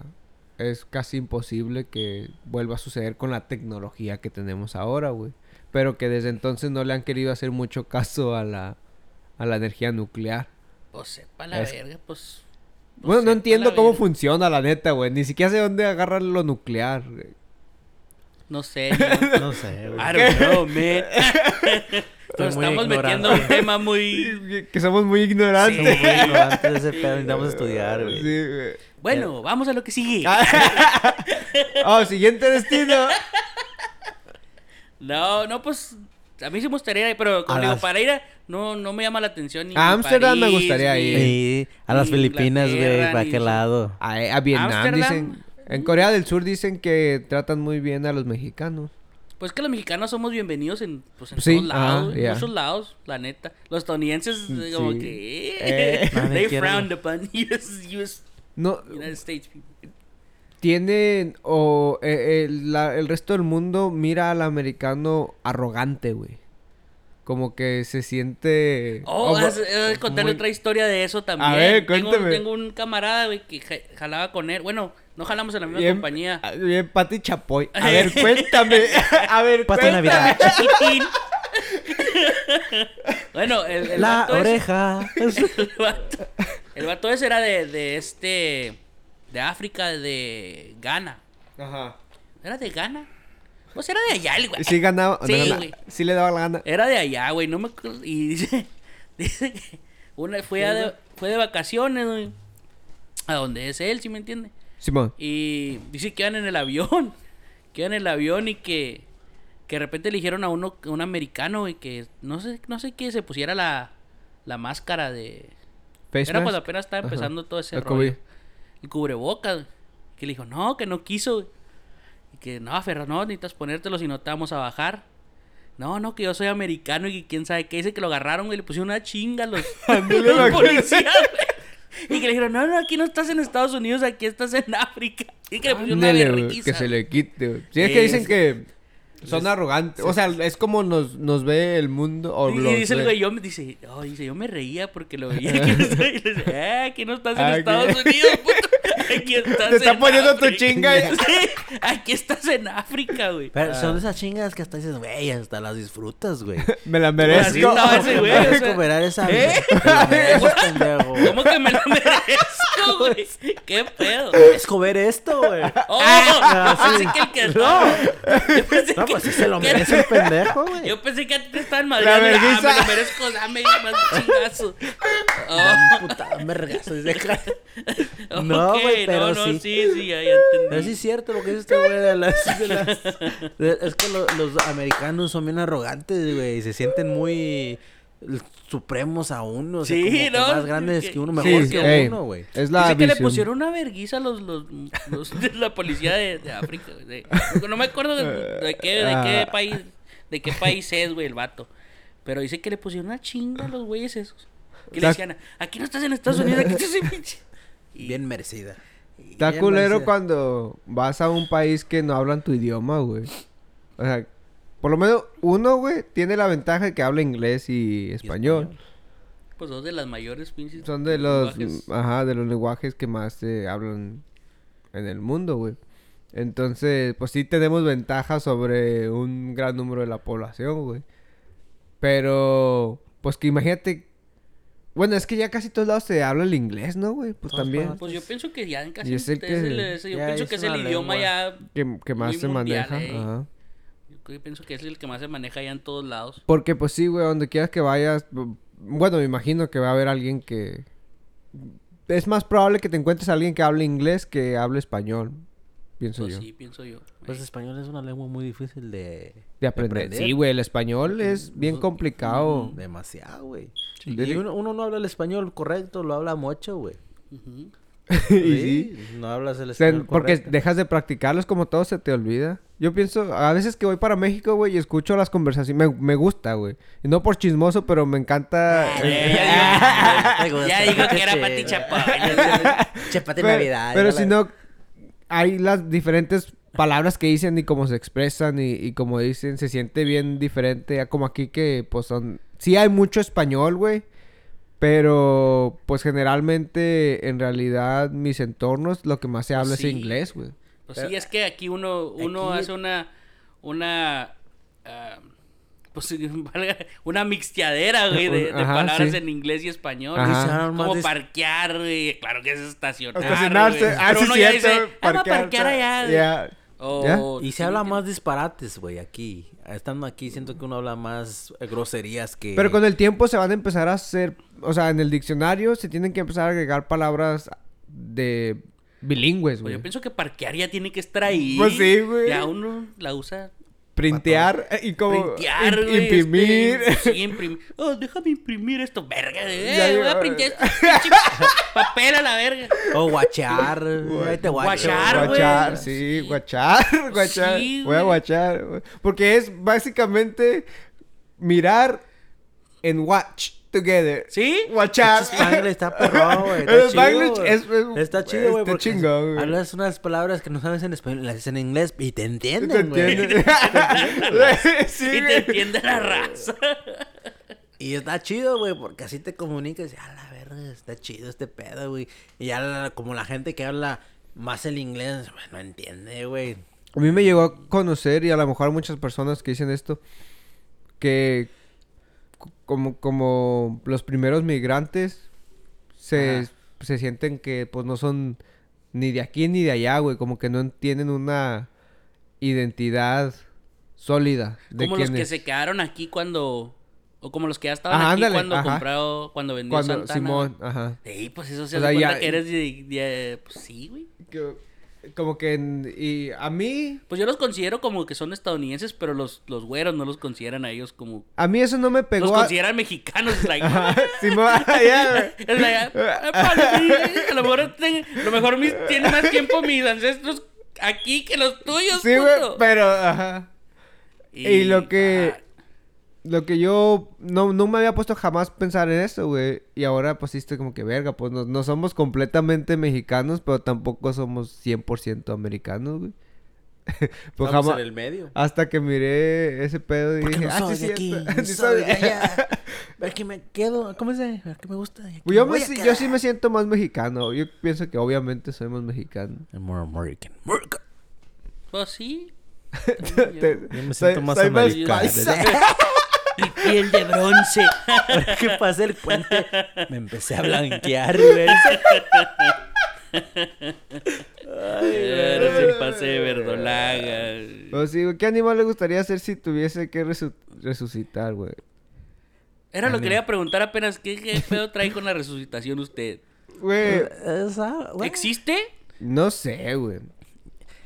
es casi imposible que vuelva a suceder con la tecnología que tenemos ahora, güey. Pero que desde entonces no le han querido hacer mucho caso a la, a la energía nuclear. Pues sepa la Es- verga, pues. pues, Bueno, no entiendo cómo verga. funciona, la neta, güey. Ni siquiera sé dónde agarran lo nuclear. güey. No sé, yo- No sé, güey. I don't know, man. Nos muy estamos metiendo un tema muy... Que somos muy ignorantes. Somos muy ignorantes de ese pedo, necesitamos estudiar, güey. Sí, güey. Bueno, vamos a lo que sigue. Oh, siguiente destino. No, no, pues... A mí sí me gustaría ir, pero como digo, las- para ir a- no, no me llama la atención ni A Ámsterdam me gustaría ir. Sí, a las Filipinas, güey, ¿para qué lado? A, a Vietnam dicen. En Corea del Sur dicen que tratan muy bien a los mexicanos. Pues que los mexicanos somos bienvenidos en, pues, en Sí, todos lados, ajá, güey, en muchos lados, la neta. Los estadounidenses, eh, como que... Eh. They frowned upon US, US No, United States people. tienen. O eh, el, la- el resto del mundo mira al americano arrogante, güey. Como que se siente. Oh, como- haz- eh, contarle muy- otra historia de eso también. ver, Tengo un- cuéntame. Tengo, un camarada, güey, que ja- jalaba con él. Bueno, no jalamos en la misma Bien- compañía. ah, Bien, Pati Chapoy. A ver, cuéntame. A ver, Pati cuéntame. Navidad. Chiquitín. bueno, el, el La vato oreja. el, vato, el vato ese era de, de este... De África, de Ghana. Ajá. ¿Era de Ghana? Pues era de allá el güey. Sí ganaba. Sí, güey. sí le daba la gana. Era de allá, güey, no me acuerdo. Y dice, dice que una fue, a de, fue de vacaciones, güey. A donde es él, ¿sí me entiende? Simón. Y dice que iban en el avión. Que iban en el avión y que, que de repente le dijeron a uno, a un americano, güey, que no sé, no sé qué, se pusiera la, la máscara de... Face Era mask. cuando apenas estaba Ajá. empezando todo ese El rollo. El cubrebocas. Que le dijo, no, que no quiso. Y que, no, Ferran, no, necesitas ponértelo si no te vamos a bajar. No, no, que yo soy americano y que quién sabe qué. Dice que lo agarraron, güey. Le pusieron una chinga a los, policías. Y que le dijeron, no, no, aquí no estás en Estados Unidos, aquí estás en África. Y que le pusieron una Ándale, güey, vergüenza. que se le quite, güey. Sí, es que dicen que son arrogantes. O sea, es como nos, nos ve el mundo. O Y, los dice el güey, yo me dice, oh, dice, yo me reía porque lo veía aquí no estoy. Y le dice, aquí no estás en Aquí. Estados Unidos, puto. Aquí estás Te está en poniendo tu África". chinga y- Sí, aquí estás en África, güey. Pero son de esas chingas que hasta dices, güey, hasta las disfrutas, güey. Me la Así merezco. estaba ese güey, o sea, Recuperar esa... ¿Eh? La pendejo. ¿Cómo que me lo merezco, güey? ¿Qué pedo? Merezco ver esto, güey. Oh, Ah, sí. pensé que el que No. Yo pensé No, pues sí se lo merece el pendejo, güey. Yo pensé que antes estaba en Madrid. La ah, me vergüenza. lo merezco, dame más chingazo. Oh, Dame puta, me regazo. dice. No, güey, pero no, no, sí. sí, sí, ya, ya entendí. Pero sí es cierto lo que dice este güey de las... de las- de- es que lo- los americanos son bien arrogantes, güey. Y se sienten muy supremos a uno. O sea, Sí, como que no, más grandes que- que uno, Sí, mejor que ey, uno, güey. Es la Dice que le pusieron una verguiza a los, los, los de la policía de, de África. güey, de- no me acuerdo de, de qué, de qué Ah. país de qué país es, güey, el vato. Pero dice que le pusieron una chinga a los güeyes esos. Que le decían, aquí no estás en Estados Unidos, aquí estás en pinche. Y- Bien merecida. Está culero merecida. cuando vas a un país que no hablan tu idioma, güey. O sea, por lo menos uno, güey, tiene la ventaja de que habla inglés y español. Pues dos de las mayores pinches. Son de los, lenguajes. ajá, de los lenguajes que más se hablan en el mundo, güey. Entonces, pues sí tenemos ventaja sobre un gran número de la población, güey. Pero, pues que imagínate... Bueno, es que ya casi todos lados se habla el inglés, ¿no, güey? Pues Todas también. partes. Pues yo pienso que ya en casi es el es yo pienso es que es el idioma ya Que, que más se mundial, maneja. ey. Ajá. Yo pienso que es el que más se maneja ya en todos lados. Porque pues sí, güey, donde quieras que vayas, bu- bueno, me imagino que va a haber alguien que... Es más probable que te encuentres a alguien que hable inglés que hable español, pienso Pues yo. sí, pienso yo. Pues Ey. español es una lengua muy difícil de... De aprender. Sí, güey, el español es bien complicado. Demasiado, güey. Sí. Y uno, uno no habla el español correcto, lo habla mucho, güey. Y sí. No hablas el Se- español porque correcto. dejas de practicarlo, es como todo se te olvida. Yo pienso, a veces que voy para México, güey, y escucho las conversaciones, me, me gusta, güey. Y no por chismoso, pero me encanta... Ah, Me gusta. Ya dijo que era. Pati Chapoy. Pero- Navidad. Pero ya si la- no, hay las diferentes palabras que dicen y cómo se expresan y, y como dicen, se siente bien diferente a como aquí que pues son... Sí hay mucho español, güey. Pero pues generalmente en realidad mis entornos lo que más se habla Sí. es inglés, güey. Pues sí, es que aquí uno, uno Aquí- hace una, una, ah, pues una mixteadera, güey, de, de Ajá, palabras sí. en inglés y español. Ajá. Como parquear, güey, claro que es estacionar, Estacionarse, güey. ah, Pero sí, uno ya dice, ah, va a parquear allá. Y se sí, habla que- más disparates, güey, aquí. Estando aquí, siento que uno habla más eh, groserías que... Pero con el tiempo se van a empezar a hacer, o sea, en el diccionario se tienen que empezar a agregar palabras de bilingües, Pues güey. yo pienso que parquear ya tiene que estar ahí. Pues sí, güey. Ya uno la usa Printear eh, y como printear, güey. imprimir. este, sí, imprimir. Oh, déjame imprimir esto, verga. Ya Eh, voy a printear este pinche papel a la verga. O guachear. ahí te guacho. Guachar, güey. Guachar, sí, guachar, guachar. Sí, Voy a güey. guachar. güey. Porque es básicamente mirar en watch together. ¿Sí? Guachar. Ese Spanglish está perrón, güey. El Está chido, Spanglish güey. es- es- Está chido, güey, está chingón, güey. hablas unas palabras que no sabes en español, las dices en inglés y te ¿Te entienden, güey. entiendes? sí, Y te entiende la raza. Y está chido, güey, porque así te comunicas y a la verga, está chido este pedo, güey. Y ya la- como la gente que habla más el inglés, güey, no entiende, güey. A mí me llegó a conocer, y a lo mejor muchas personas que dicen esto, que como, como los primeros migrantes se, se sienten que pues no son ni de aquí ni de allá, güey, como que no tienen una identidad sólida de Como los que se quedaron aquí cuando. O como los que ya estaban Ajá, aquí ándale, cuando ajá. compró. Cuando vendió cuando Santana. Simón, ajá. Sí, pues eso se O sea, cuenta ya- que eres de, de- Pues sí, güey. Que- como que en- y a mí Pues yo los considero como que son estadounidenses, pero los, los güeros no los consideran a ellos como. a mí eso no me pegó Los a- consideran mexicanos. Es like, güey. es like, "Ah, para mí, a lo mejor, ten- a lo mejor mis- tiene más tiempo mis ancestros aquí que los tuyos, Sí, güey, puto". pero ajá. Y lo que- lo que yo no, no me había puesto jamás pensar en eso, güey. Y ahora pues estoy como que verga, pues no, no somos completamente mexicanos, pero tampoco somos 100% americanos, güey. pues jamás... en el medio. Hasta que miré ese pedo y Porque dije, no ah, sí, de aquí, cierto. no Sí soy de soy. allá. Ver que me quedo, ¿cómo se Ver que me gusta. Pues yo, voy me yo sí me siento más mexicano. Yo pienso que obviamente soy más mexicano. I'm more American. America. Pues sí. Te- Yo me soy- siento más soy americano. Mi piel de bronce. Ahora que pasé el puente, me empecé a blanquear, güey. Pero se pase de verdolaga. O sí, güey, ¿qué animal le gustaría ser si tuviese que resu- resucitar, güey? Era lo que le iba a preguntar apenas. ¿Qué, qué pedo trae con la resucitación usted? Güey. ¿Existe? no sé, güey.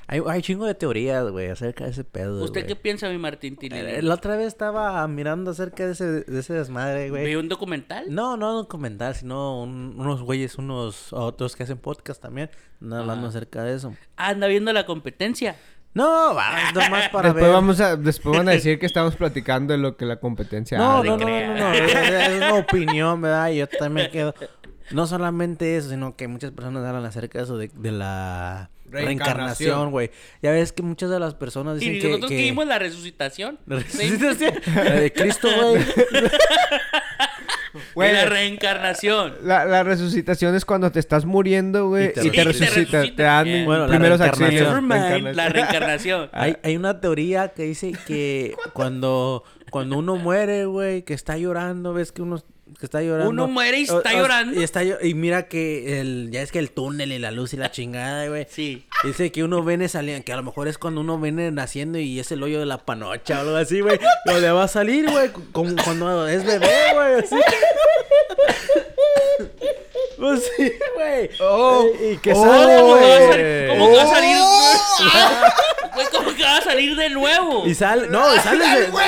Hay, hay chingo de teorías, güey, acerca de ese pedo. ¿Usted qué piensa, mi Martín Eh, Tinelli? La otra vez estaba mirando acerca de ese, de ese desmadre, güey. ¿Vio un documental? No, no un comentar, sino un- unos güeyes, unos otros que hacen podcast también, andan hablando Ah. acerca de eso. Anda viendo la competencia. No, va, es nomás para Después ver. vamos a, después van a decir que estamos platicando de lo que la competencia No, habla. no, no, no, no, no, es, es una opinión, ¿verdad? Y yo también quedo. No solamente eso, sino que muchas personas hablan acerca de eso, de, de la Reencarnación. reencarnación, güey. Ya ves que muchas de las personas dicen Y que. nosotros que... que vimos la resucitación. La resucitación. La de Cristo, güey. Güey, Y la reencarnación. La, la resucitación es cuando te estás muriendo, güey, Y y te. Sí, te dan. Bueno, la primeros reencarnación. auxilios. Nevermind, la reencarnación. Hay, hay una teoría que dice que cuando, cuando uno muere, güey, que está llorando, ves que uno que está llorando. Uno muere y está o- llorando. Y, está, y mira que el, ya es que el túnel y la luz y la chingada, güey. Sí. Dice que uno viene saliendo, que a lo mejor es cuando uno viene naciendo y es el hoyo de la panocha o algo así, güey. Donde va a salir, güey, como cuando es bebé, güey, así. Pues sí, güey. Oh. Y- y que Oh. sale, ¿Cómo que va a güey. salir? ¿Cómo que va a salir? Güey, ¿cómo que va a salir de nuevo? Y sale, no, y sale de, De nuevo,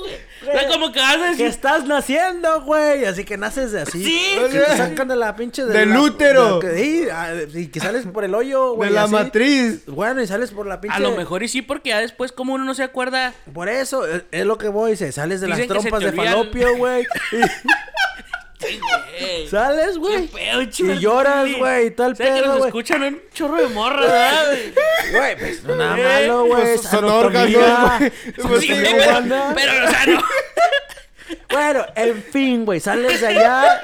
güey. O sea, como que a que estás naciendo, güey. Así que naces de así. Sí. Que te sacan de la pinche de Del la- útero. de sí, ah, y que sales por el hoyo, güey. de la así. matriz. Bueno, y sales por la pinche. A lo mejor y sí, porque ya después, como uno no se acuerda. Por eso, es, es lo que voy, dice, sales de Dicen las se trompas de el- falopio, güey. Sí, güey. Sales, güey. Qué pedo, Y lloras, güey, y el ¿Sabes que pedo, nos güey. escuchan un chorro de morras, ¿verdad, güey? Güey, pues no nada malo, güey. pues, son órganos. Pues Sí, güey. pero, pero, o sea, no. Bueno, en fin, güey, sales de allá,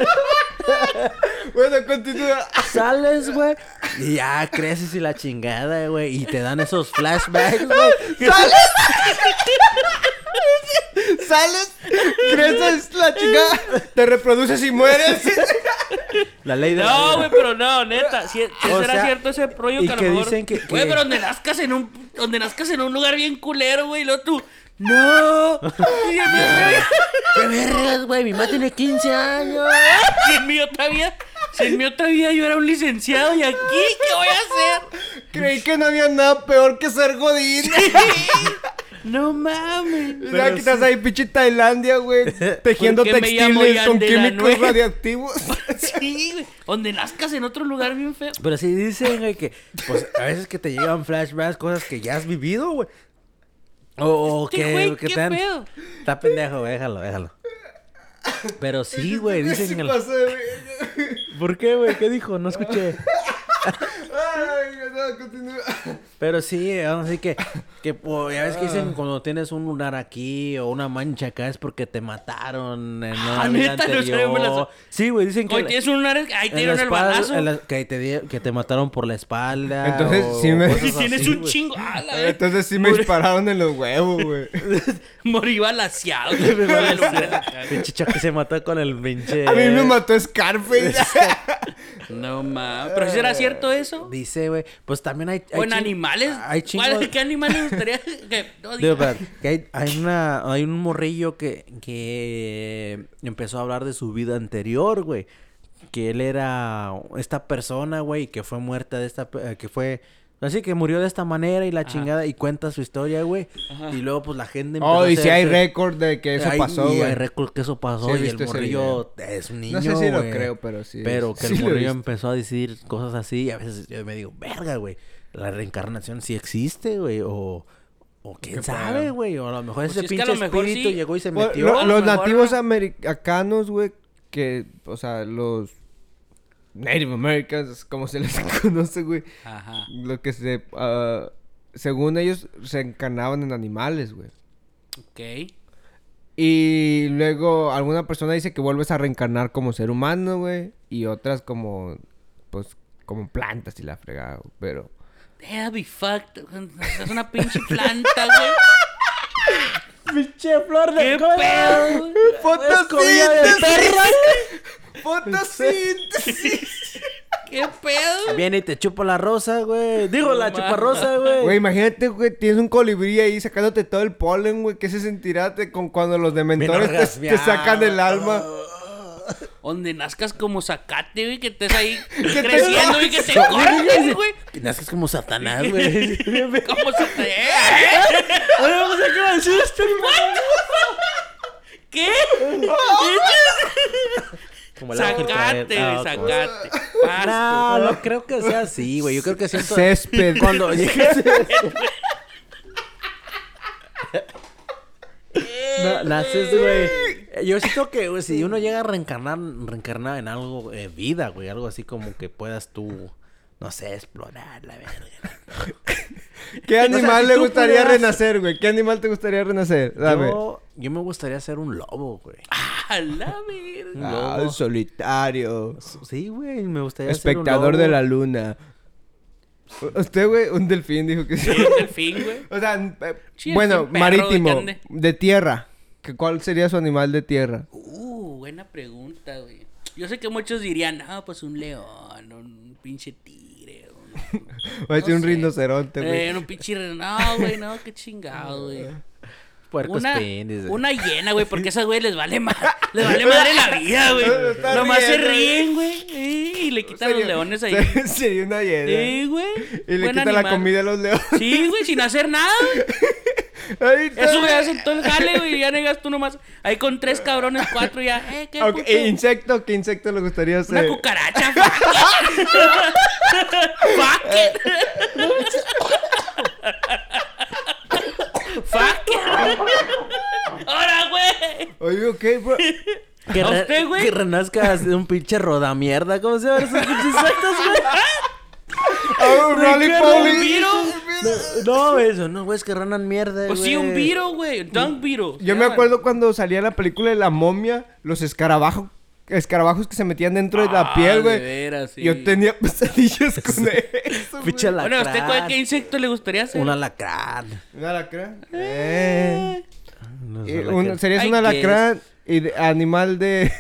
Bueno, continúa. sales, güey, y ya creces y la chingada, güey, y te dan esos flashbacks, güey. Sales, creces la chica, te reproduces y mueres. La ley de No, güey, pero no, neta. Si, si O será sea, cierto ese rollo y que a lo que mejor- dicen que- Güey, que- pero donde nazcas en un... Donde nazcas en un lugar bien culero, güey, y luego tú... ¡No! Y el mío, ¡Qué vergas, güey! Mi mamá tiene 15 años. si el mío todavía... Si el mío todavía yo era un licenciado y aquí, ¿qué voy a hacer? Creí que no había nada peor que ser godín. No mames. Ya que estás ahí, pinche Tailandia, güey, tejiendo ¿Por qué me llamo textiles con químicos Anuel? radioactivos. Sí, güey. Donde nazcas en otro lugar bien feo. Pero sí dicen, güey, que pues a veces que te llegan flashbacks, cosas que ya has vivido, güey. O, o Este que, güey, que ¿qué te han- pedo? Está pendejo, güey, déjalo, déjalo. Pero sí, güey, dicen Sí el... ¿Por qué, güey? ¿Qué dijo? No escuché. Ay, no, continúa. Pero sí, así que, que pues, ya ves que dicen cuando tienes un lunar aquí o una mancha acá es porque te mataron en una Ah, vida neta, no anterior. sa- Sí, güey, dicen que... Hoy tienes un lunar, ahí te dieron el balazo. la- que, te, di- que te mataron por la espalda. Entonces, o sí me- Y tienes así, un chingo. Ah, la. Entonces sí me dispararon en los huevos, güey. Morí balaseado. Pinche Chucky se mató con el pinche... A mí me mató Scarface. No mames. ¿Pero si será cierto eso? Dice, güey. Pues también hay... hay ¿O en chin- animales? Hay chingos... ¿Cuál- ¿Qué animales me gustaría que.? No, Digo, diga. espérate, que hay, hay una, hay un morrillo que, que empezó a hablar de su vida anterior, güey. Que él era esta persona, güey, que fue muerta de esta, pe- eh, que fue, así que murió de esta manera y la chingada y cuenta su historia, güey. Ajá. Y luego pues la gente empezó Oh, a y si hay récord de que eso Hay- pasó, y hay güey. récord que eso pasó Sí y el morrillo es un niño, No sé si lo güey. creo, pero sí. Pero que sí el morrillo empezó a decir cosas así y a veces yo me digo, verga, güey, la reencarnación sí existe, güey, o, O quién Qué sabe, güey. O a lo mejor Pues ese es a pinche mejor espíritu sí. llegó y se Bueno, metió. lo- a lo los nativos ¿no? americanos, güey, que, o sea, los Native Americans, como se les conoce, güey, Ajá. lo que se, ah, según ellos, se encarnaban en animales, güey. Ok. Y luego alguna persona dice que vuelves a reencarnar como ser humano, güey, y otras como, pues, como plantas y la fregada, güey, pero... That'd be fucked. Es una pinche planta, güey. Pinche flor ¿Qué pedo? güey? ¡Fotosíntesis! ¿Qué pedo? Viene y te chupa la rosa, güey. Digo, No la mames. chuparrosa, güey. Güey, imagínate, güey, tienes un colibrí ahí sacándote todo el polen, güey. ¿Qué se sentirá te- con cuando los dementores te, sacan el alma? Donde nazcas como zacate, güey, que estés ahí creciendo y que te cortes, güey. Que nazcas como Satanás, güey. ¿Cómo se te... Oye, vamos a que me asusten, ¿Qué? Como ángel Sacate, güey, Ah, sacate. No, no creo que sea así, güey. Yo creo que siento... Césped. Cuando llegas... No, naces, güey. Yo siento que, güey, si uno llega a reencarnar, reencarnar en algo, eh, vida, güey, algo así como que puedas tú, no sé, explorar la verga. ¿Qué animal si le gustaría pudieras- renacer, güey? ¿Qué animal te gustaría renacer? Dame. Yo, yo me gustaría ser un lobo, güey. A la verga. Ah, solitario. Sí, güey, me gustaría ser un Espectador lobo. de la luna. Usted, güey, un delfín dijo que sí. Sí, un delfín, güey. O sea, eh, Sí, bueno, marítimo, ¿de de tierra. ¿Que ¿Cuál sería su animal de tierra? Uh, buena pregunta, güey. Yo sé que muchos dirían, no, pues un león, un pinche tigre. Un, Va a un rinoceronte, güey. eh, un pinche... No, güey, no, qué chingado, güey. Puercos Una, penes, güey. una hiena, güey, porque a esas güey les vale más, les vale madre la vida, güey. Nomás se ríen, güey. Y le quitan los leones ahí. ser- Sería una hiena. Sí, güey. Y le Buen quita la comida a los leones. Sí, güey, sin hacer nada, güey. Ahí está, Eso, güey, hacen todo el jale, güey. y Ya negas tú nomás. Ahí con tres cabrones, cuatro, ya. Eh, qué puto? insecto, ¿qué insecto le gustaría Una ser? cucaracha, fuck it. fuck it. Fuck. Ahora, güey. Oye, ok, bro. Que, ¿A re- usted, güey? que renazcas de un pinche rodamierda. ¿Cómo se llaman esos pinches güey? Ah, un rolly qué poly. ¿Un viro? No, eso no, güey, es que renan mierda, Pues sí, un viro, güey. Dunk viro. Yo me acuerdo cuando salía la película de la momia, los escarabajos, escarabajos que se metían dentro de la Ah, piel, güey. sí. Yo tenía pesadillas con eso, Pinche güey. Bueno, ¿a usted cuál, alacrán. qué insecto le gustaría ser? Un alacrán. ¿Un alacrán? Eh. No Y sé, un- alacrán. serías I un alacrán y de- animal de...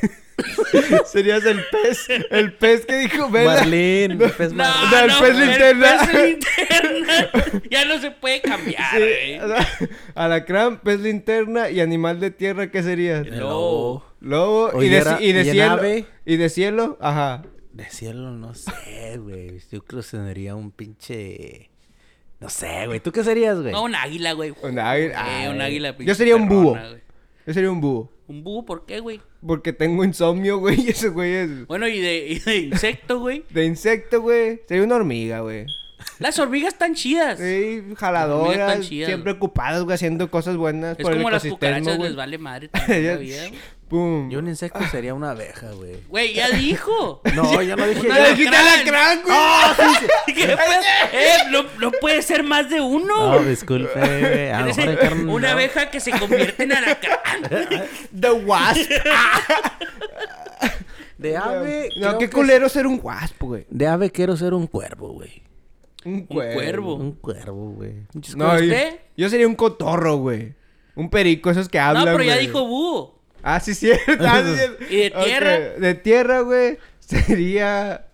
serías el pez, el pez que dijo Vela. Marlín, pez No, marlín. No, el pez el linterna. pez linterna. ya no se puede cambiar, Sí, sea, alacrán, pez linterna y animal de tierra, ¿qué serías? El lobo. Lobo y de, era- ci- y de y en cielo. ave. Y de cielo, ajá. De cielo, no sé, güey. Yo creo que sería un pinche... No sé, güey. ¿Tú qué serías, güey? No, un águila, güey. Un águila. Eh, un Ay. águila. Yo sería un búho. Yo sería un búho. ¿Un búho por qué, güey? Porque tengo insomnio, güey. Y ese güey es. Bueno, y de, y de insecto, güey. De insecto, güey. Sería una hormiga, güey. Las hormigas están chidas. Sí, jaladoras. están chidas, Siempre ocupadas, güey, haciendo cosas buenas Es por como el las ecosistema, cucarachas güey. les vale madre también la vida, güey. Pum. Yo un insecto sería una abeja, güey. Güey, ya dijo. No, ya no dije... ¡Ya dijiste alacrán, güey! ¿Qué pedo? eh, no, no puede ser más de uno. No, disculpe, güey. A mejor una abeja que se convierte en alacrán. The Wasp. De ave... No, qué que- culero ser un wasp, güey. De ave quiero ser un cuervo, güey. Un cuervo. Un cuervo, güey. No, yo, ¿Usted? yo sería un cotorro, güey. Un perico, esos que hablan, No, pero ya güey. dijo búho. Ah, sí, cierto. Ah, sí, cierto. ¿Y de tierra? De tierra, güey. Sería.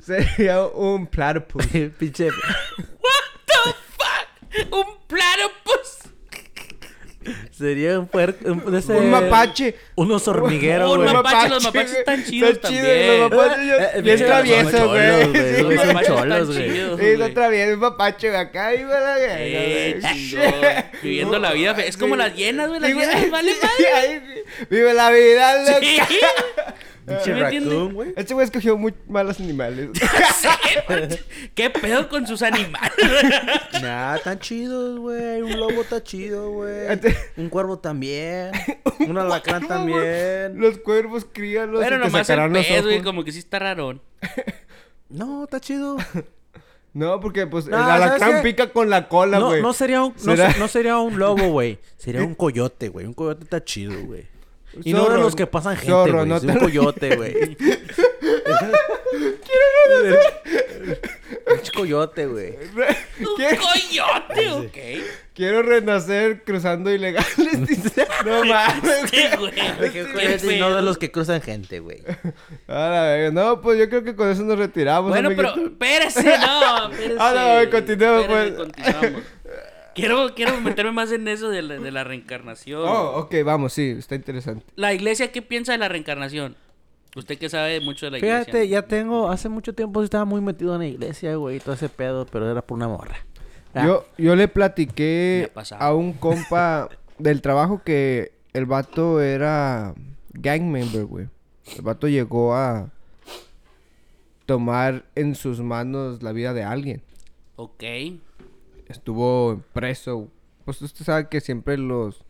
Sería un platypus. Pinche... What the fuck? Un platypus. Sería un puerco... Un, ese- Un mapache. Unos hormigueros, Un güey. mapache, los mapaches están chidos Están chidos, también. Los mapaches Eh, ya- eh, bien traviesos, güey. Los güey son cholos, güey. Sí, güey. son traviesos. Un mapache acá y güey. Eh, chingón. Viviendo la vida. fe- Es como las hienas, güey. Las hienas vale Sí, madre. ahí, Vive la vida, loca. Pinche ¿Me entiendes? raccoon, güey. Este güey escogió muy malos animales. ¿Qué pedo con sus animales? Nah, tan chidos, güey. Un lobo está chido, güey. Este- Un cuervo también. Un alacrán también. Los cuervos crían los Pero nomás el pez, güey, como que sí está rarón. No, está chido. No, porque pues No, el ¿sabes alacrán pica con la cola, No, güey. no sería un, no, ¿Será? se- no sería un lobo, güey. Sería un coyote, güey. Un coyote está chido, güey. Y no de Zorro, los que pasan gente, zorro, no te un coyote, güey. Pinche coyote, güey. ¡Un ¿Qué? coyote! Ok. Quiero renacer cruzando ilegales. dice. no mames, Sí, güey. no de los que cruzan gente, güey. A la verga. No, pues yo creo que con eso nos retiramos. Bueno, pero amiguito. espérese, no, espérese. Ah, no, güey, continuemos, pues. continuamos. Quiero, quiero meterme más en eso de la, de la reencarnación. Oh, ok, vamos, sí, está interesante. La iglesia, ¿qué piensa de la reencarnación? Usted que sabe mucho de la iglesia. Fíjate, ya tengo, hace mucho tiempo estaba muy metido en la iglesia, güey, todo ese pedo, pero era por una morra. Ah, Yo, yo le platiqué a un compa del trabajo que el vato era gang member, güey. El vato llegó a tomar en sus manos la vida de alguien. Ok. Estuvo preso. Pues usted sabe que siempre los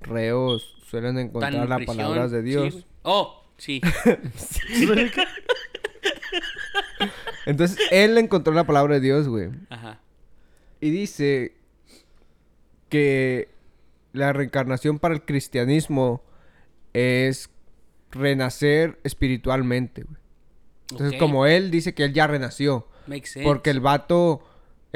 reos suelen encontrar en las prisión, palabras de Dios. oh, sí. Entonces él encontró la palabra de Dios, güey. Ajá. Y dice que la reencarnación para el cristianismo es renacer espiritualmente, güey. Entonces, como él dice que él ya renació. Makes sense. Porque el vato,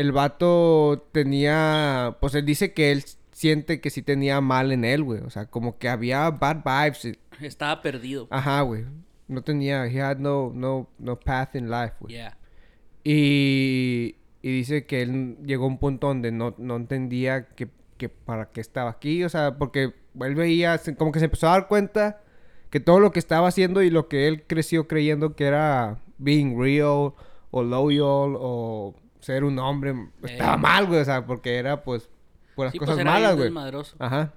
el vato tenía, pues él dice que él siente que sí tenía mal en él, güey. O sea, como que había bad vibes. Estaba perdido. Ajá, güey. No tenía, he had no, no, no path in life, güey. Yeah. Y, y dice que él llegó a un punto donde no, no entendía que, que para qué estaba aquí. O sea, porque él veía, como que se empezó a dar cuenta que todo lo que estaba haciendo y lo que él creció creyendo que era being real o loyal o ser un hombre estaba Eh. mal, güey. O sea, porque era pues puras Sí, pues cosas era malas, güey. Ajá.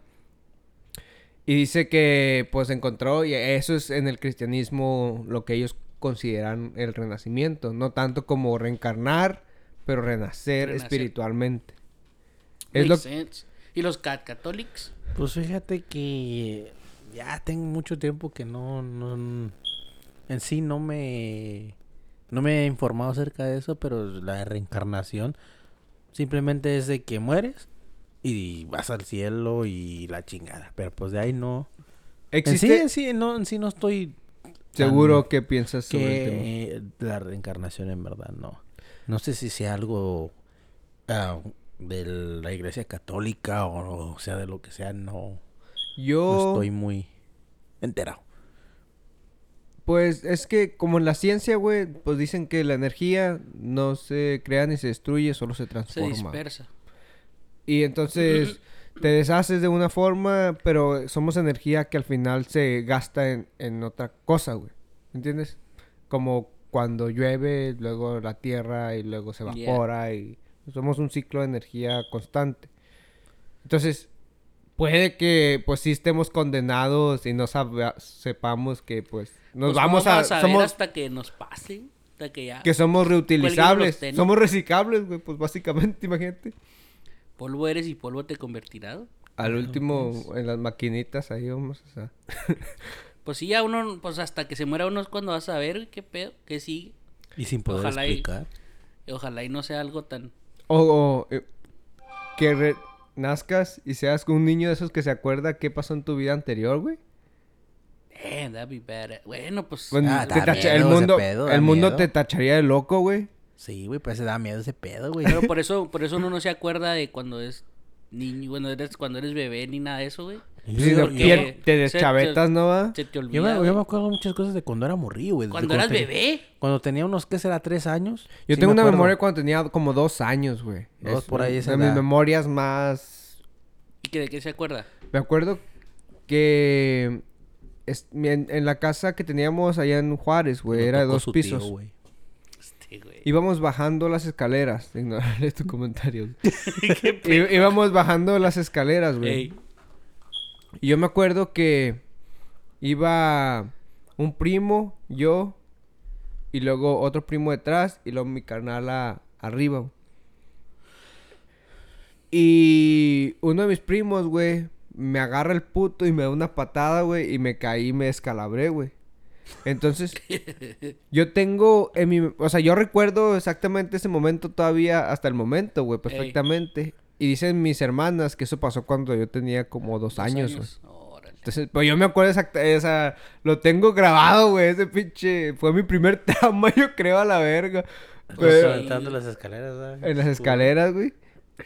Y dice que pues encontró, y eso es en el cristianismo lo que ellos consideran el renacimiento, no tanto como reencarnar, pero renacer, Renacer. espiritualmente. Es lo sense. ¿Y los cat católicos? Pues fíjate que ya tengo mucho tiempo que no, no, en sí no me, no me he informado acerca de eso, pero la reencarnación simplemente es de que mueres y vas al cielo y la chingada, pero pues de ahí no. En sí, existe en sí, no, en sí no estoy seguro que piensas sobre el tema. que la reencarnación en verdad no. No sé si sea algo ah, de la iglesia católica o, sea de lo que sea, no, no Yo estoy muy enterado. Pues es que como en la ciencia, güey, pues dicen que la energía no se crea ni se destruye, solo se Se transforma. dispersa. Y entonces te deshaces de una forma, pero somos energía que al final se gasta en, en otra cosa, güey. ¿Entiendes? Como cuando llueve, luego la tierra y luego se Yeah. evapora y somos un ciclo de energía constante. Entonces, puede que pues sí estemos condenados y no sepamos que pues nos Pues, vamos ¿cómo a... ver somos, hasta que nos pase. Hasta que ya. que somos reutilizables. Somos reciclables, güey, pues básicamente, imagínate. Polvo eres y polvo te convertirás. Al último, en las maquinitas ahí vamos a... Pues sí, ya uno, pues hasta que se muera uno es cuando vas a ver qué pedo, qué sigue. Y sin poder Ojalá y- explicar. Y ojalá y no sea algo tan... O, o, eh, que re- nazcas y seas un niño de esos que se acuerda qué pasó en tu vida anterior, güey. Eh, that'd be bad. Bueno, pues... Bueno, Ah, te da tacha- miedo el mundo, pedo, el mundo miedo. te tacharía de loco, güey. Sí, güey, pues se da miedo ese pedo, güey. Pero por eso, por eso uno no se acuerda de cuando es niño, bueno, eres, cuando eres bebé ni nada de eso, güey. No, porque te se- deschavetas, ¿no va? Se te yo me, yo güey. me acuerdo muchas cosas de cuando era morrillo, güey. Cuando eras tenía- bebé. Cuando tenía unos, ¿qué será? Tres años. Yo Sí tengo me una memoria cuando tenía como dos años, güey. Dos Es por ahí, esa de mis memorias más... ¿Y que de qué se acuerda? Me acuerdo que... es- en, en la casa que teníamos allá en Juárez, güey, era de dos tío, pisos. güey. Este. Íbamos bajando las escaleras. Ignoraré tu comentario. Íbamos bajando las escaleras, güey. Ey. Y yo me acuerdo que iba un primo, yo, y luego otro primo detrás, y luego mi carnal a- arriba. Y uno de mis primos, güey, me agarra el puto y me da una patada, güey, y me caí y me descalabré, güey. Entonces, yo tengo en mi... O sea, yo recuerdo exactamente ese momento todavía, hasta el momento, güey, perfectamente. Y dicen mis hermanas que eso pasó cuando yo tenía como dos, Dos años, güey. Órale. Entonces, pues yo me acuerdo exactamente, o sea, lo tengo grabado, güey, ese pinche... Fue mi primer trauma, yo creo, a la verga. Pues, las escaleras, ¿verdad? en las escaleras, güey.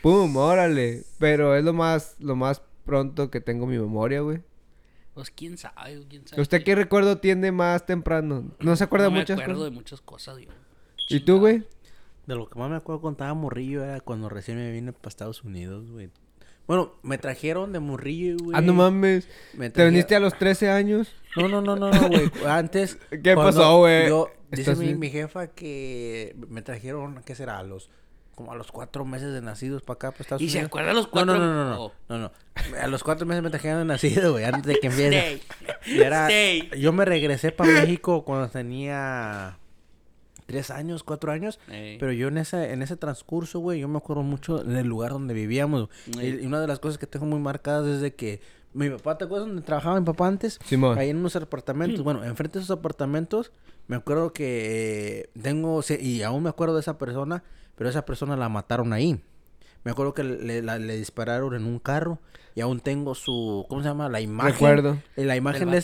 Pum, órale. Pero es lo más, lo más pronto que tengo en mi memoria, güey. Pues quién sabe, güey, quién sabe. ¿Usted qué recuerdo tiene más temprano? ¿No se acuerda no me muchas acuerdo cosas? de muchas cosas, yo. ¿Y tú, güey? De lo que más me acuerdo cuando estaba morrillo era cuando recién me vine para Estados Unidos, güey. Bueno, me trajeron de morrillo, güey. Ah, no mames. Me ¿Te viniste a los 13 años? No, no, no, no, no, güey. Antes. ¿Qué pasó, güey? Yo, dice mi jefa que me trajeron, ¿qué será? A los, como a los cuatro meses de nacidos para acá, para Estados ¿Y se Unidos. acuerda los No, cuatro? no, no, no, no, Oh. no, no. A los cuatro meses me trajeron de nacido, güey, antes de que empiece. Stay. Y era- Stay. yo me regresé para México cuando tenía tres años, cuatro años. Ey. Pero yo en ese, en ese transcurso, güey, yo me acuerdo mucho del lugar donde vivíamos. Y, y una de las cosas que tengo muy marcadas es de que mi papá, ¿te acuerdas donde trabajaba mi papá antes? Simón. Ahí en unos apartamentos. Bueno, enfrente de esos apartamentos, me acuerdo que tengo, se- y aún me acuerdo de esa persona, pero esa persona la mataron ahí. Me acuerdo que le, la- le dispararon en un carro y aún tengo su, ¿cómo se llama? La imagen. Recuerdo. Eh, La imagen de,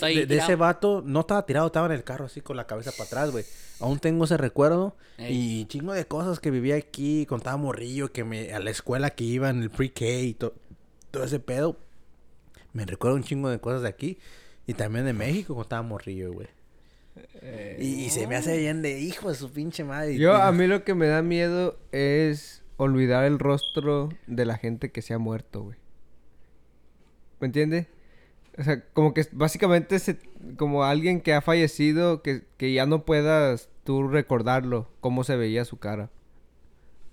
ese vato no estaba tirado, estaba en el carro así con la cabeza para atrás, güey. Aún tengo ese recuerdo. Ey. Y chingo de cosas que vivía aquí, contaba morrillo, que me, a la escuela que iba en el pre-K y to- todo ese pedo. Me recuerdo un chingo de cosas de aquí. Y también de México cuando estaba morrillo, güey. Y, y se me hace bien de hijo de su pinche madre. Yo, a mí lo que me da miedo es olvidar el rostro de la gente que se ha muerto, güey. ¿Me entiendes? O sea, como que básicamente se, como alguien que ha fallecido, que, que ya no puedas tú recordarlo, cómo se veía su cara.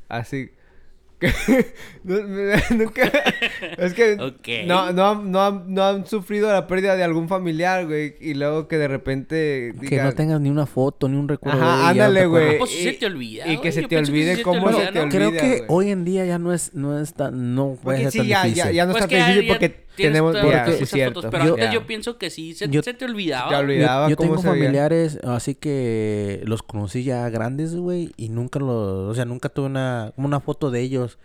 Así. nunca- es que no, no, han- no, han, no han sufrido la pérdida de algún familiar, güey. Y luego que de repente... Que no digan- tengas ni una foto, ni un recuerdo. de Ajá, ella, ¿no te ándale, güey. Pues sí y- se te olvida, Y que se te olvide se cómo se te olvida, Creo que güey. hoy en día ya no es, no es tan, no puede ser sí, tan ya, difícil. ya, ya no Pues está tan difícil ya- porque tienes tenemos... todas Ya, porque- sí, esas cierto. fotos, pero Yo- antes Ya. yo pienso que sí se, Yo- se te olvidaba. Te güey. olvidaba yo, yo cómo tengo se familiares así que los conocí ya grandes, güey, y nunca los, o sea, nunca tuve una, como una foto de ellos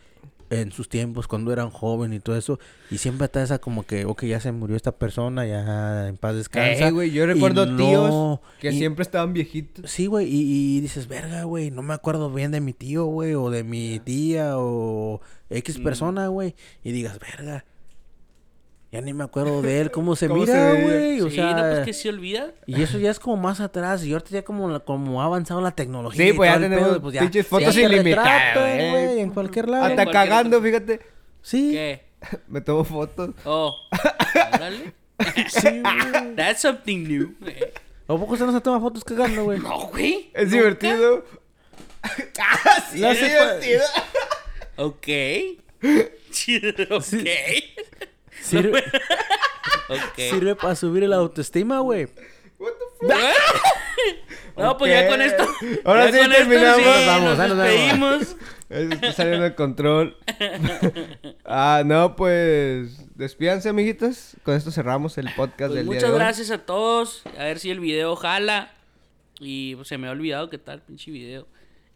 en sus tiempos cuando eran jóvenes y todo eso, y siempre está esa como que, ok, ya se murió esta persona, ya en paz descansa. Eh, güey, yo y recuerdo no- tíos que y- siempre estaban viejitos. Sí, güey, y, y dices, verga, güey, no me acuerdo bien de mi tío, güey, o de mi tía, o X Mm. persona, güey, y digas, verga, ya ni me acuerdo de él, cómo se ¿Cómo mira, güey, o sí, sea... no, pues que se olvida. Y eso ya es como más atrás. Y ahorita ya como, la- como ha avanzado la tecnología. Sí, y pues ya todo el tenemos pedo, pues ya- pinches fotos ilimitadas, güey. En cualquier lado. Hasta cualquier cagando, otro- fíjate. Sí. ¿Qué? Me tomo fotos. Oh. Órale. Sí, güey. That's something new. güey. ¿A poco usted no se toma fotos cagando, güey? No, güey. Es nunca. divertido. ah, sí, No es se divertido. Ok. ok. Sirve, sirve para subir el autoestima, güey. What the fuck? No, pues ya con esto. Ahora ya sí con esto terminamos. sí, Nos vamos, nos despedimos. Está saliendo de control. ah, no, pues. Despídanse, amiguitos. Con esto cerramos el podcast Pues del día muchas gracias a todos. A ver si el video jala. Y pues, se me ha olvidado qué tal, pinche video.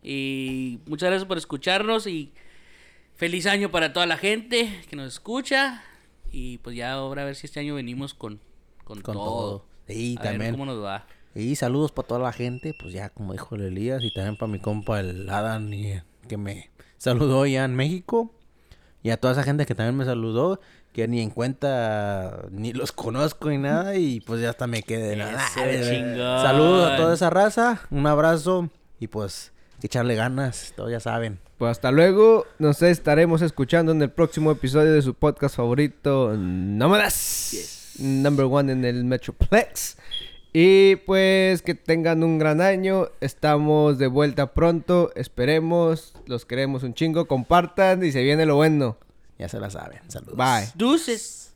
Y muchas gracias por escucharnos. Y feliz año para toda la gente que nos escucha. Y pues ya ahora a ver si este año venimos con, con, Con todo. todo. Sí, a ver también. cómo nos va. Y saludos para toda la gente. Pues ya, como dijo el Elías. Y también para mi compa, el Adam, y- que me saludó ya en México. Y a toda esa gente que también me saludó. Que ni en cuenta, ni los conozco ni nada. Y pues ya hasta me quedé. Nada. Saludos a toda esa raza. Un abrazo. Y pues, que echarle ganas. Todos ya saben. Pues hasta luego. Nos estaremos escuchando en el próximo episodio de su podcast favorito, Nómadas. Number one en el Metroplex. Y pues que tengan un gran año. Estamos de vuelta pronto. Esperemos. Los queremos un chingo. Compartan y se viene lo bueno. Ya se la saben. Saludos. Bye. Deuces.